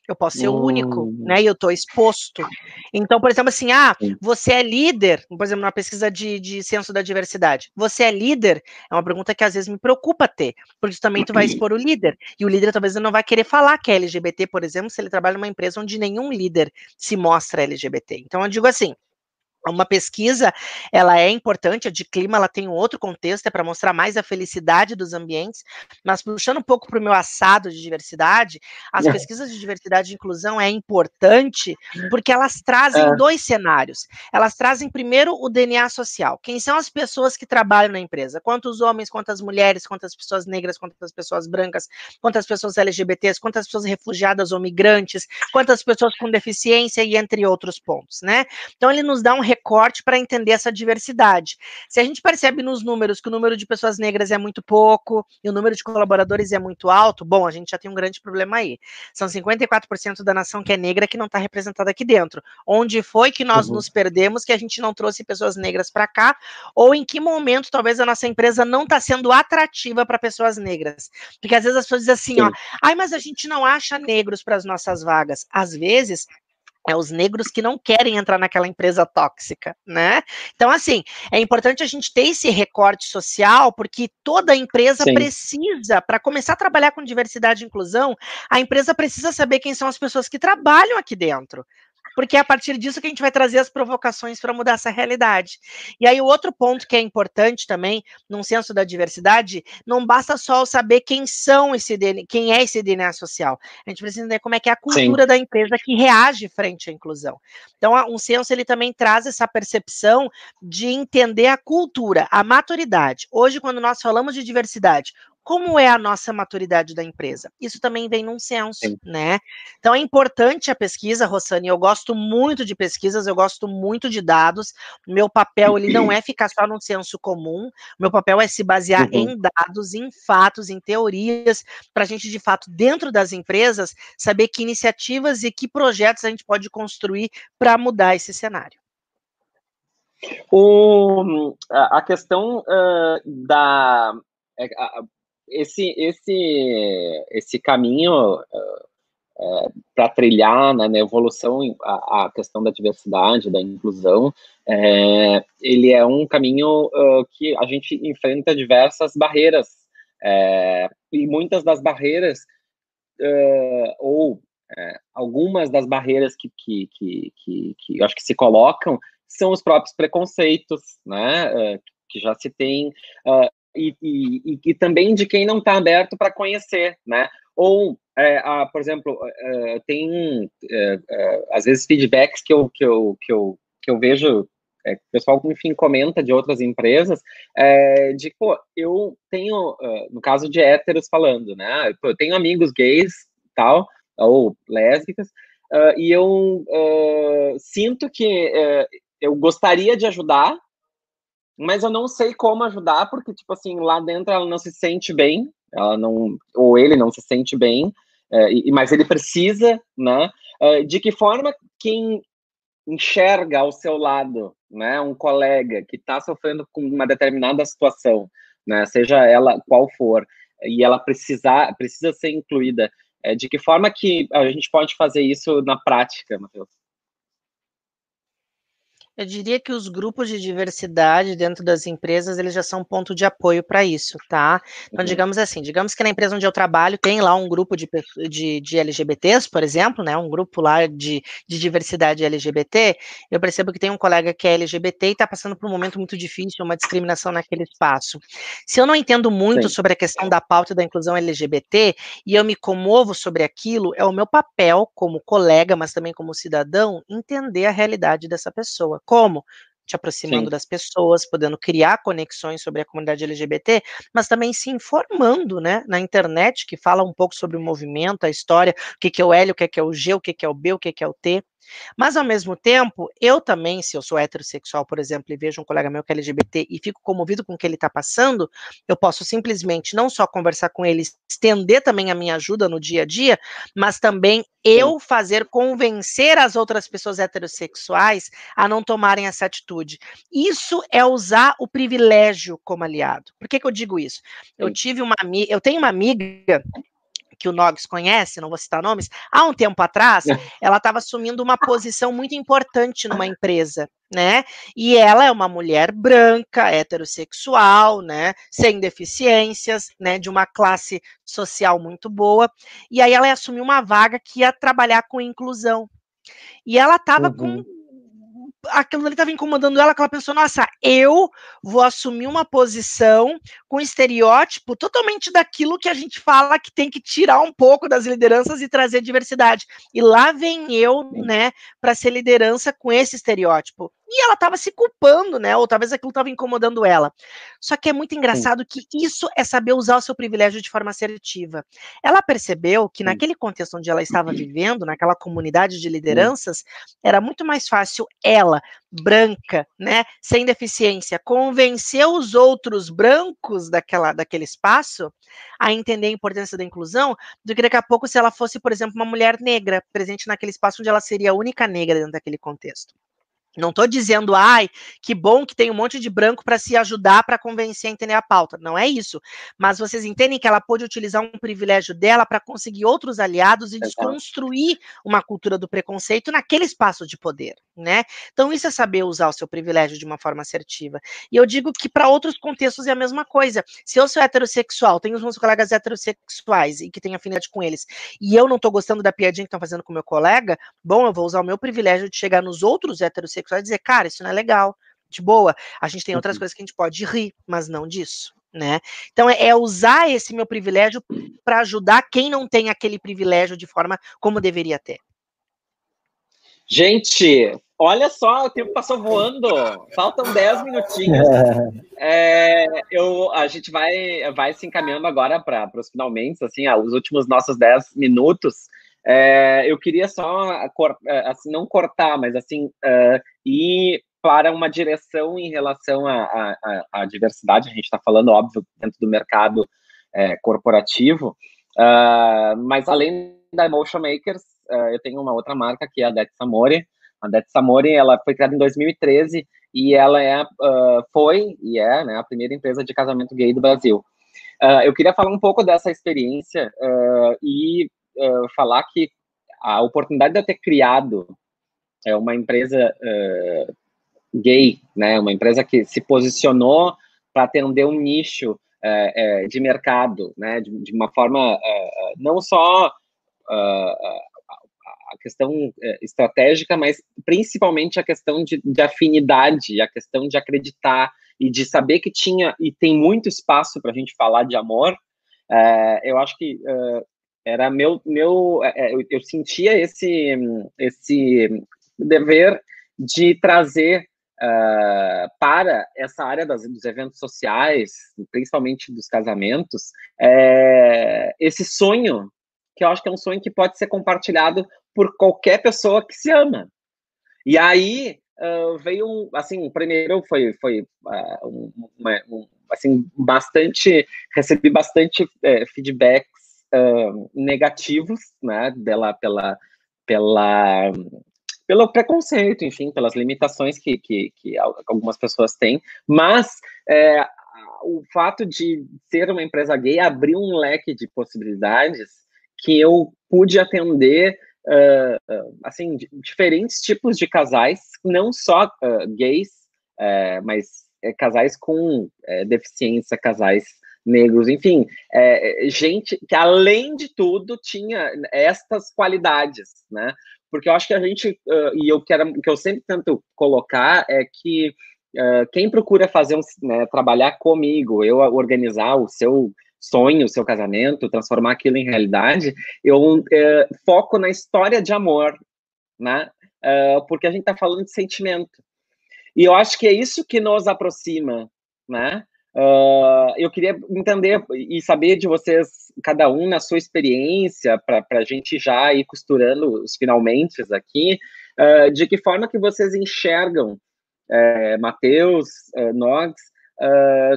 D: Eu posso ser o único, hum. né? E eu estou exposto. Então, por exemplo, assim, ah, você é líder, por exemplo, numa pesquisa de, de censo da diversidade. Você é líder? É uma pergunta que às vezes me preocupa ter, porque também tu vai expor o líder. E o líder talvez não vai querer falar que é LGBT, por exemplo, se ele trabalha numa empresa onde nenhum líder se mostra LGBT. Então, eu digo assim, uma pesquisa, ela é importante, a de clima, ela tem um outro contexto, é para mostrar mais a felicidade dos ambientes, mas puxando um pouco para o meu assado de diversidade, as é. pesquisas de diversidade e inclusão é importante porque elas trazem é. dois cenários. Elas trazem primeiro o DNA social. Quem são as pessoas que trabalham na empresa? Quantos homens, quantas mulheres, quantas pessoas negras, quantas pessoas brancas, quantas pessoas LGBTs, quantas pessoas refugiadas ou migrantes, quantas pessoas com deficiência e entre outros pontos, né? Então ele nos dá um recorte para entender essa diversidade. Se a gente percebe nos números que o número de pessoas negras é muito pouco e o número de colaboradores é muito alto, bom, a gente já tem um grande problema aí. São 54% da nação que é negra que não está representada aqui dentro. Onde foi que nós uhum. nos perdemos que a gente não trouxe pessoas negras para cá? Ou em que momento talvez a nossa empresa não está sendo atrativa para pessoas negras? Porque às vezes as pessoas dizem assim, Sim. ó, ai, mas a gente não acha negros para as nossas vagas. Às vezes é os negros que não querem entrar naquela empresa tóxica, né? Então, assim, é importante a gente ter esse recorte social, porque toda empresa Sim. precisa, para começar a trabalhar com diversidade e inclusão, a empresa precisa saber quem são as pessoas que trabalham aqui dentro porque é a partir disso que a gente vai trazer as provocações para mudar essa realidade. E aí, o outro ponto que é importante também, num senso da diversidade, não basta só saber quem são esse DNA, quem é esse DNA social. A gente precisa entender como é que é a cultura Sim. da empresa que reage frente à inclusão. Então, um senso ele também traz essa percepção de entender a cultura, a maturidade. Hoje, quando nós falamos de diversidade, como é a nossa maturidade da empresa? Isso também vem num censo, Sim. né? Então é importante a pesquisa, Rossani. Eu gosto muito de pesquisas, eu gosto muito de dados. Meu papel ele não é ficar só num senso comum. Meu papel é se basear uhum. em dados, em fatos, em teorias, para a gente de fato dentro das empresas saber que iniciativas e que projetos a gente pode construir para mudar esse cenário.
B: O, a questão uh, da é, esse, esse, esse caminho uh, é, para trilhar né, na evolução a, a, questão da diversidade, da inclusão, é, ele é um caminho uh, que a gente enfrenta diversas barreiras é, e muitas das barreiras uh, ou algumas das barreiras que, que, que, que, que acho que se colocam são os próprios preconceitos, né, que já se tem e, e, e também de quem não está aberto para conhecer, né? Ou, é, a, por exemplo, é, tem é, é, às vezes feedbacks que eu, que eu, que eu, que eu vejo é, pessoal, enfim, comenta de outras empresas, é, de, pô, eu tenho, no caso de héteros falando, né, eu tenho amigos gays, tal, ou lésbicas, uh, e eu uh, sinto que uh, eu gostaria de ajudar, mas eu não sei como ajudar, porque, tipo assim, lá dentro ela não se sente bem, ela não, ou ele não se sente bem, é, mas ele precisa, né? É, de que forma quem enxerga ao seu lado, né, um colega que está sofrendo com uma determinada situação, né, seja ela qual for, e ela precisar, precisa ser incluída, é, de que forma que a gente pode fazer isso na prática, Matheus?
D: Eu diria que os grupos de diversidade dentro das empresas, eles já são um ponto de apoio para isso, tá? Então, uhum. digamos assim, digamos que na empresa onde eu trabalho tem lá um grupo de, de, de LGBTs, por exemplo, né? Um grupo lá de, de diversidade LGBT, eu percebo que tem um colega que é LGBT e está passando por um momento muito difícil, uma discriminação naquele espaço. Se eu não entendo muito Sim. sobre a questão da pauta da inclusão LGBT e eu me comovo sobre aquilo, é o meu papel como colega, mas também como cidadão, entender a realidade dessa pessoa. Como? Te aproximando Sim. das pessoas, podendo criar conexões sobre a comunidade LGBT, mas também se informando, né, na internet, que fala um pouco sobre o movimento, a história, o que, que é o L, o que, que é o G, o que, que é o B, o que, que é o T. Mas, ao mesmo tempo, eu também, se eu sou heterossexual, por exemplo, e vejo um colega meu que é LGBT e fico comovido com o que ele está passando, eu posso simplesmente não só conversar com ele, estender também a minha ajuda no dia a dia, mas também eu fazer convencer as outras pessoas heterossexuais a não tomarem essa atitude. Isso é usar o privilégio como aliado. Por que, que eu digo isso? Eu tive uma amiga, eu tenho uma amiga que o Noggs conhece, não vou citar nomes, há um tempo atrás, ela estava assumindo uma posição muito importante numa empresa, né? E ela é uma mulher branca, heterossexual, né? Sem deficiências, né? De uma classe social muito boa. E aí ela assumiu uma vaga que ia trabalhar com inclusão. E ela estava uhum. com aquilo ali estava incomodando ela, que ela pensou, nossa, eu vou assumir uma posição com estereótipo totalmente daquilo que a gente fala que tem que tirar um pouco das lideranças e trazer diversidade. E lá vem eu, né, para ser liderança com esse estereótipo e ela estava se culpando, né? Ou talvez aquilo estava incomodando ela. Só que é muito engraçado Sim. que isso é saber usar o seu privilégio de forma assertiva. Ela percebeu que naquele contexto onde ela estava vivendo, naquela comunidade de lideranças, era muito mais fácil ela, branca, né, sem deficiência, convencer os outros brancos daquela, daquele espaço a entender a importância da inclusão, do que daqui a pouco se ela fosse, por exemplo, uma mulher negra presente naquele espaço onde ela seria a única negra dentro daquele contexto. Não estou dizendo, ai, que bom que tem um monte de branco para se ajudar para convencer a entender a pauta. Não é isso. Mas vocês entendem que ela pode utilizar um privilégio dela para conseguir outros aliados e desconstruir uma cultura do preconceito naquele espaço de poder, né? Então, isso é saber usar o seu privilégio de uma forma assertiva. E eu digo que para outros contextos é a mesma coisa. Se eu sou heterossexual, tenho os meus colegas heterossexuais e que tenho afinidade com eles, e eu não estou gostando da piadinha que estão fazendo com meu colega, bom, eu vou usar o meu privilégio de chegar nos outros heterossexuais sexual e dizer, cara, isso não é legal, de boa. A gente tem outras uhum. coisas que a gente pode rir, mas não disso. Né? Então é, é usar esse meu privilégio para ajudar quem não tem aquele privilégio de forma como deveria ter.
B: Gente, olha só, o tempo passou voando. Faltam 10 minutinhos. É, eu, a gente vai, vai se encaminhando agora para os finalmente, assim, os últimos nossos 10 minutos. É, eu queria só, é, assim, não cortar, mas assim, uh, ir para uma direção em relação à diversidade. A gente está falando, óbvio, dentro do mercado é, corporativo, uh, mas além da Emotion Makers, uh, eu tenho uma outra marca que é a Det Samori. A Det Samori, ela foi criada em 2013 e ela é, foi e é né, a primeira empresa de casamento gay do Brasil. eu queria falar um pouco dessa experiência e uh, falar que a oportunidade de eu ter criado é uma empresa uh, gay, né, uma empresa que se posicionou para atender um nicho uh, de mercado, né, de, de uma forma não só a questão estratégica, mas principalmente a questão de, de afinidade, a questão de acreditar e de saber que tinha e tem muito espaço para a gente falar de amor. eu acho que era meu, meu é, é, eu, eu sentia esse, esse dever de trazer uh, para essa área das, dos eventos sociais, principalmente dos casamentos, é, esse sonho, que eu acho que é um sonho que pode ser compartilhado por qualquer pessoa que se ama. E aí uh, veio um, assim, primeiro foi, foi uh, um, uma, um, assim, bastante, recebi bastante é, feedback negativos, né, dela, pela, pela, pelo preconceito, enfim, pelas limitações que, que, que algumas pessoas têm, mas é, o fato de ser uma empresa gay abriu um leque de possibilidades que eu pude atender uh, assim diferentes tipos de casais, não só uh, gays, uh, mas casais com deficiência, casais negros, enfim, é, gente que além de tudo tinha estas qualidades, né? Porque eu acho que a gente uh, e eu quero que eu sempre tento colocar é que uh, quem procura fazer um, né, trabalhar comigo, eu organizar o seu sonho, o seu casamento, transformar aquilo em realidade, eu uh, foco na história de amor, né? porque a gente está falando de sentimento. E eu acho que é isso que nos aproxima, né? Uh, eu queria entender e saber de vocês, cada um na sua experiência, para a gente já ir costurando os finalmente aqui, uh, de que forma que vocês enxergam, uh, Matheus, uh, Nogs,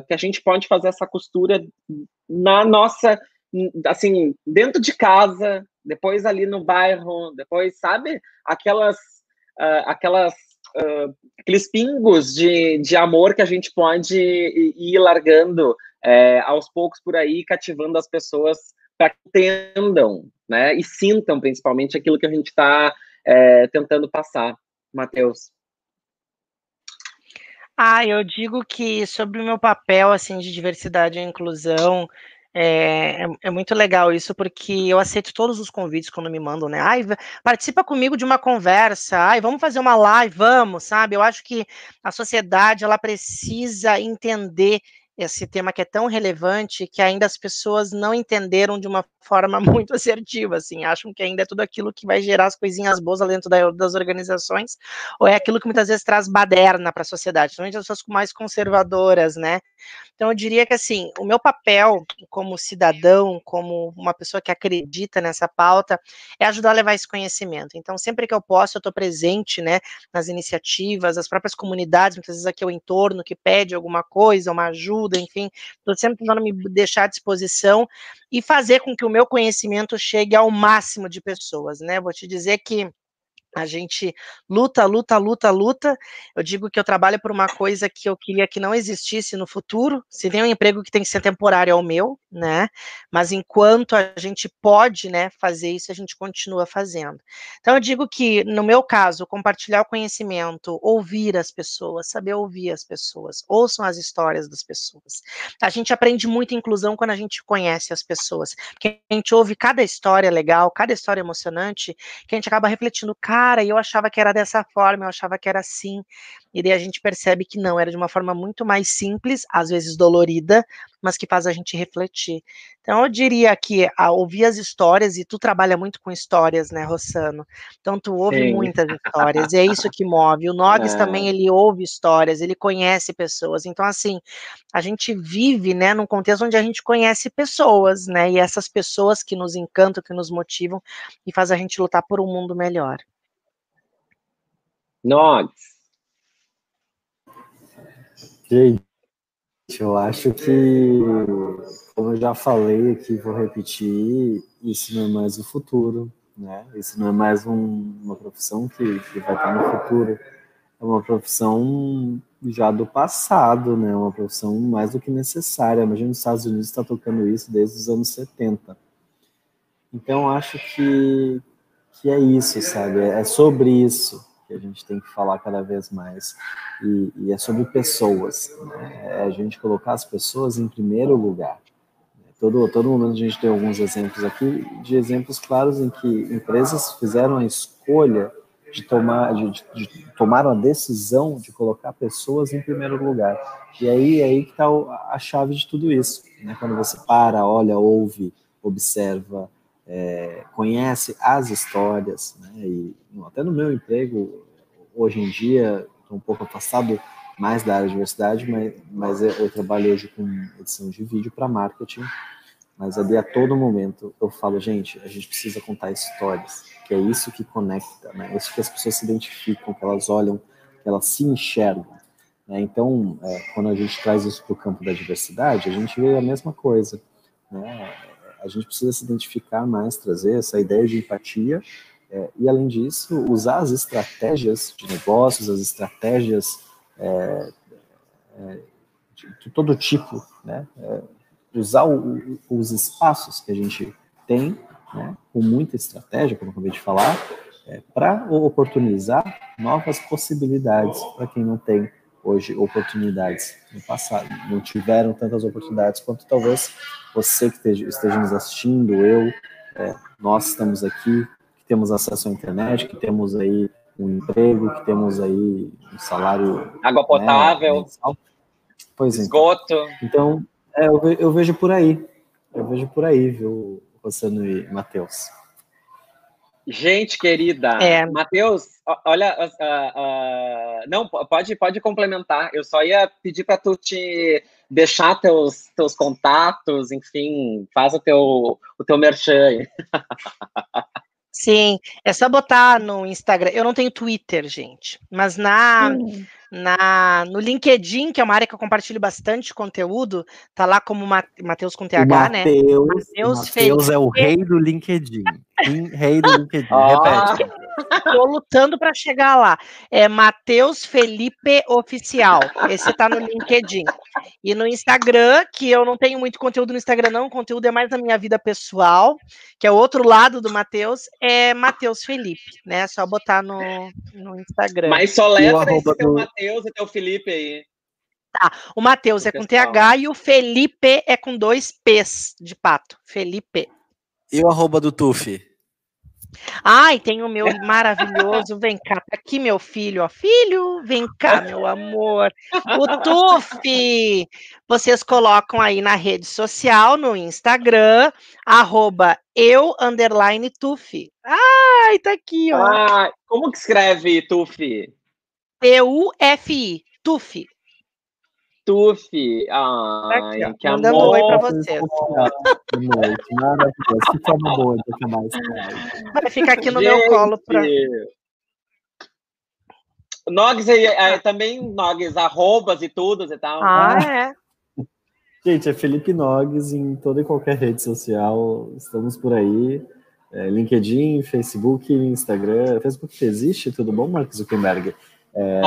B: que a gente pode fazer essa costura na nossa, assim, dentro de casa, depois ali no bairro, depois, sabe, aquelas, aquelas uh, aqueles pingos de, de amor que a gente pode ir largando é, aos poucos por aí, cativando as pessoas para que entendam, né, e sintam principalmente aquilo que a gente está é, tentando passar. Matheus.
D: Ah, eu digo que sobre o meu papel assim de diversidade e inclusão, é, é, é, muito legal isso, porque eu aceito todos os convites quando me mandam, né? Ai, participa comigo de uma conversa, ai, vamos fazer uma live, vamos, sabe? Eu acho que a sociedade, ela precisa entender esse tema que é tão relevante que ainda as pessoas não entenderam de uma forma muito assertiva, assim, acham que ainda é tudo aquilo que vai gerar as coisinhas boas dentro da, das organizações, ou é aquilo que muitas vezes traz baderna para a sociedade, principalmente as pessoas mais conservadoras, né? Então eu diria que assim, o meu papel como cidadão, como uma pessoa que acredita nessa pauta, é ajudar a levar esse conhecimento. Então sempre que eu posso, eu estou presente, né, nas iniciativas, as próprias comunidades, muitas vezes aqui o entorno que pede alguma coisa, uma ajuda, enfim, estou sempre tentando me deixar à disposição e fazer com que o meu conhecimento chegue ao máximo de pessoas, né? Vou te dizer que A gente luta, luta, luta, luta. Eu digo que eu trabalho por uma coisa que eu queria que não existisse no futuro. Se tem um emprego que tem que ser temporário, é o meu, né? Mas enquanto a gente pode, né, fazer isso, a gente continua fazendo. Então eu digo que, no meu caso, compartilhar o conhecimento, ouvir as pessoas, saber ouvir as pessoas, ouçam as histórias das pessoas. A gente aprende muito inclusão quando a gente conhece as pessoas, porque a gente ouve cada história legal, cada história emocionante, que a gente acaba refletindo, cara cara, e eu achava que era dessa forma, eu achava que era assim. E daí a gente percebe que não, era de uma forma muito mais simples, às vezes dolorida, mas que faz a gente refletir. Então eu diria que a ouvir as histórias, e tu trabalha muito com histórias, né, Rossano? Então tu ouve Sim. muitas histórias, e é isso que move. O Nogues é. também, ele ouve histórias, ele conhece pessoas. Então, assim, a gente vive, né, num contexto onde a gente conhece pessoas, né, e essas pessoas que nos encantam, que nos motivam, e faz a gente lutar por um mundo melhor.
B: Nogs.
C: Gente, eu acho que, como eu já falei aqui, vou repetir, isso não é mais o futuro, né? Isso não é mais um, uma profissão que, que vai estar no futuro. É uma profissão já do passado, né? Uma profissão mais do que necessária. Imagina os Estados Unidos está tocando isso desde os anos 70. Então, acho que, que é isso, sabe? É sobre isso que a gente tem que falar cada vez mais. E, e é sobre pessoas, né? é a gente colocar as pessoas em primeiro lugar. Todo, todo momento a gente tem alguns exemplos aqui, de exemplos claros em que empresas fizeram a escolha de tomar, de, de, de a decisão de colocar pessoas em primeiro lugar. E aí, aí que está a chave de tudo isso. Né? Quando você para, olha, ouve, observa, é, conhece as histórias, né? E até no meu emprego, hoje em dia, estou um pouco afastado mais da área de diversidade, mas, mas eu, trabalho hoje com edição de vídeo para marketing. Mas ali a todo momento eu falo, gente, a gente precisa contar histórias, que é isso que conecta, né? É isso que as pessoas se identificam, que elas olham, que elas se enxergam. Né? Então, é, quando a gente traz isso para o campo da diversidade, a gente vê a mesma coisa. Né? A gente precisa se identificar mais, trazer essa ideia de empatia é, e, além disso, usar as estratégias de negócios, as estratégias é, é, de, todo tipo, né? É, usar o, os espaços que a gente tem, né, com muita estratégia, como eu acabei de falar, é, para oportunizar novas possibilidades para quem não tem hoje oportunidades no passado, não tiveram tantas oportunidades quanto talvez você que esteja, esteja nos assistindo, eu, é, nós estamos aqui, que temos acesso à internet, que temos aí um emprego, que temos aí um salário...
B: Água né, potável, né,
C: pois é.
B: esgoto.
C: Então, é, eu, eu vejo por aí, eu vejo por aí, viu, Rossano e Matheus.
B: Gente querida, é. Matheus, olha, uh, uh, não, pode, pode complementar. Eu só ia pedir para tu te deixar teus, teus contatos, enfim, faz o teu, o teu merchan.
D: Sim, é só botar no Instagram. Eu não tenho Twitter, gente, mas na, hum. na no LinkedIn, que é uma área que eu compartilho bastante conteúdo, tá lá como Matheus com TH,
C: Mateus,
D: né?
C: Matheus é o rei do LinkedIn. Rei do LinkedIn. Ah. Repete.
D: Estou lutando para chegar lá. É Matheus Felipe Oficial. Esse tá no LinkedIn. E no Instagram, que eu não tenho muito conteúdo no Instagram, não. O conteúdo é mais da minha vida pessoal, que é o outro lado do Matheus, é Matheus Felipe, né? É só botar no, no Instagram.
B: Mas só letra esse teu do... Matheus e teu Felipe aí.
D: Tá. O Matheus é com TH e o Felipe é com dois P's de pato. Felipe.
C: E o arroba do Tufi?
D: Ai, tem o meu maravilhoso, vem cá, tá aqui meu filho, ó, filho, vem cá, meu amor, o Tufi, vocês colocam aí na rede social, no Instagram, arroba eu, underline Tufi, ai, tá aqui, ó. Ah,
B: como que escreve Tufi?
D: T-U-F-I, Tufi.
B: Tufi. Ai,
D: Aqui, que mandando amor. oi pra você.
C: Maravilhoso. Que forma boa de acabar
D: esse Vai ficar aqui no Gente. meu colo pra.
B: Nogs é, também Nogs, arrobas e tudo e tal.
D: Ah, é.
C: Gente, é Felipe Nogues em toda e qualquer rede social. Estamos por aí. É, LinkedIn, Facebook, Instagram. Facebook existe, tudo bom, Mark Zuckerberg? É,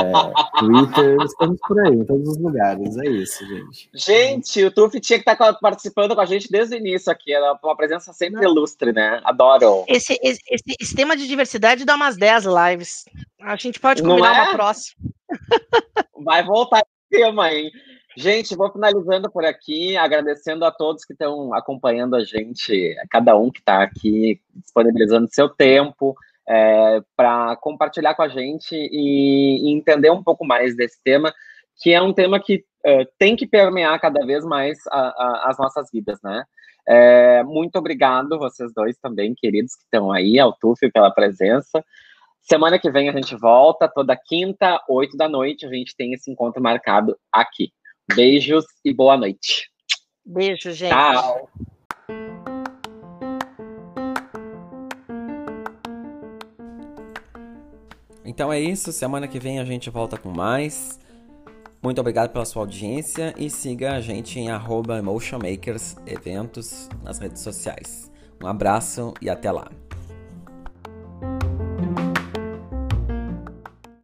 C: Twitter, estamos por aí, em todos os lugares. É isso, gente.
B: Gente, o Tuf tinha que estar participando com a gente desde o início aqui. Era uma presença sempre ilustre, né? Adoro.
D: Esse, esse, esse, tema de diversidade dá umas 10 lives. A gente pode combinar é? uma próxima.
B: Vai voltar esse tema, hein? Gente, vou finalizando por aqui, agradecendo a todos que estão acompanhando a gente, a cada um que está aqui disponibilizando seu tempo é, para compartilhar com a gente e, e, entender um pouco mais desse tema, que é um tema que é, tem que permear cada vez mais a, a, as nossas vidas, né? É, muito obrigado, vocês dois também, queridos que estão aí, ao Tufio pela presença. Semana que vem a gente volta, toda quinta, oito da noite, a gente tem esse encontro marcado aqui. Beijos e boa noite.
D: Beijo, gente.
B: Tchau.
A: Então é isso, semana que vem a gente volta com mais. Muito obrigado pela sua audiência e siga a gente em arroba Eventos nas redes sociais. Um abraço e até lá.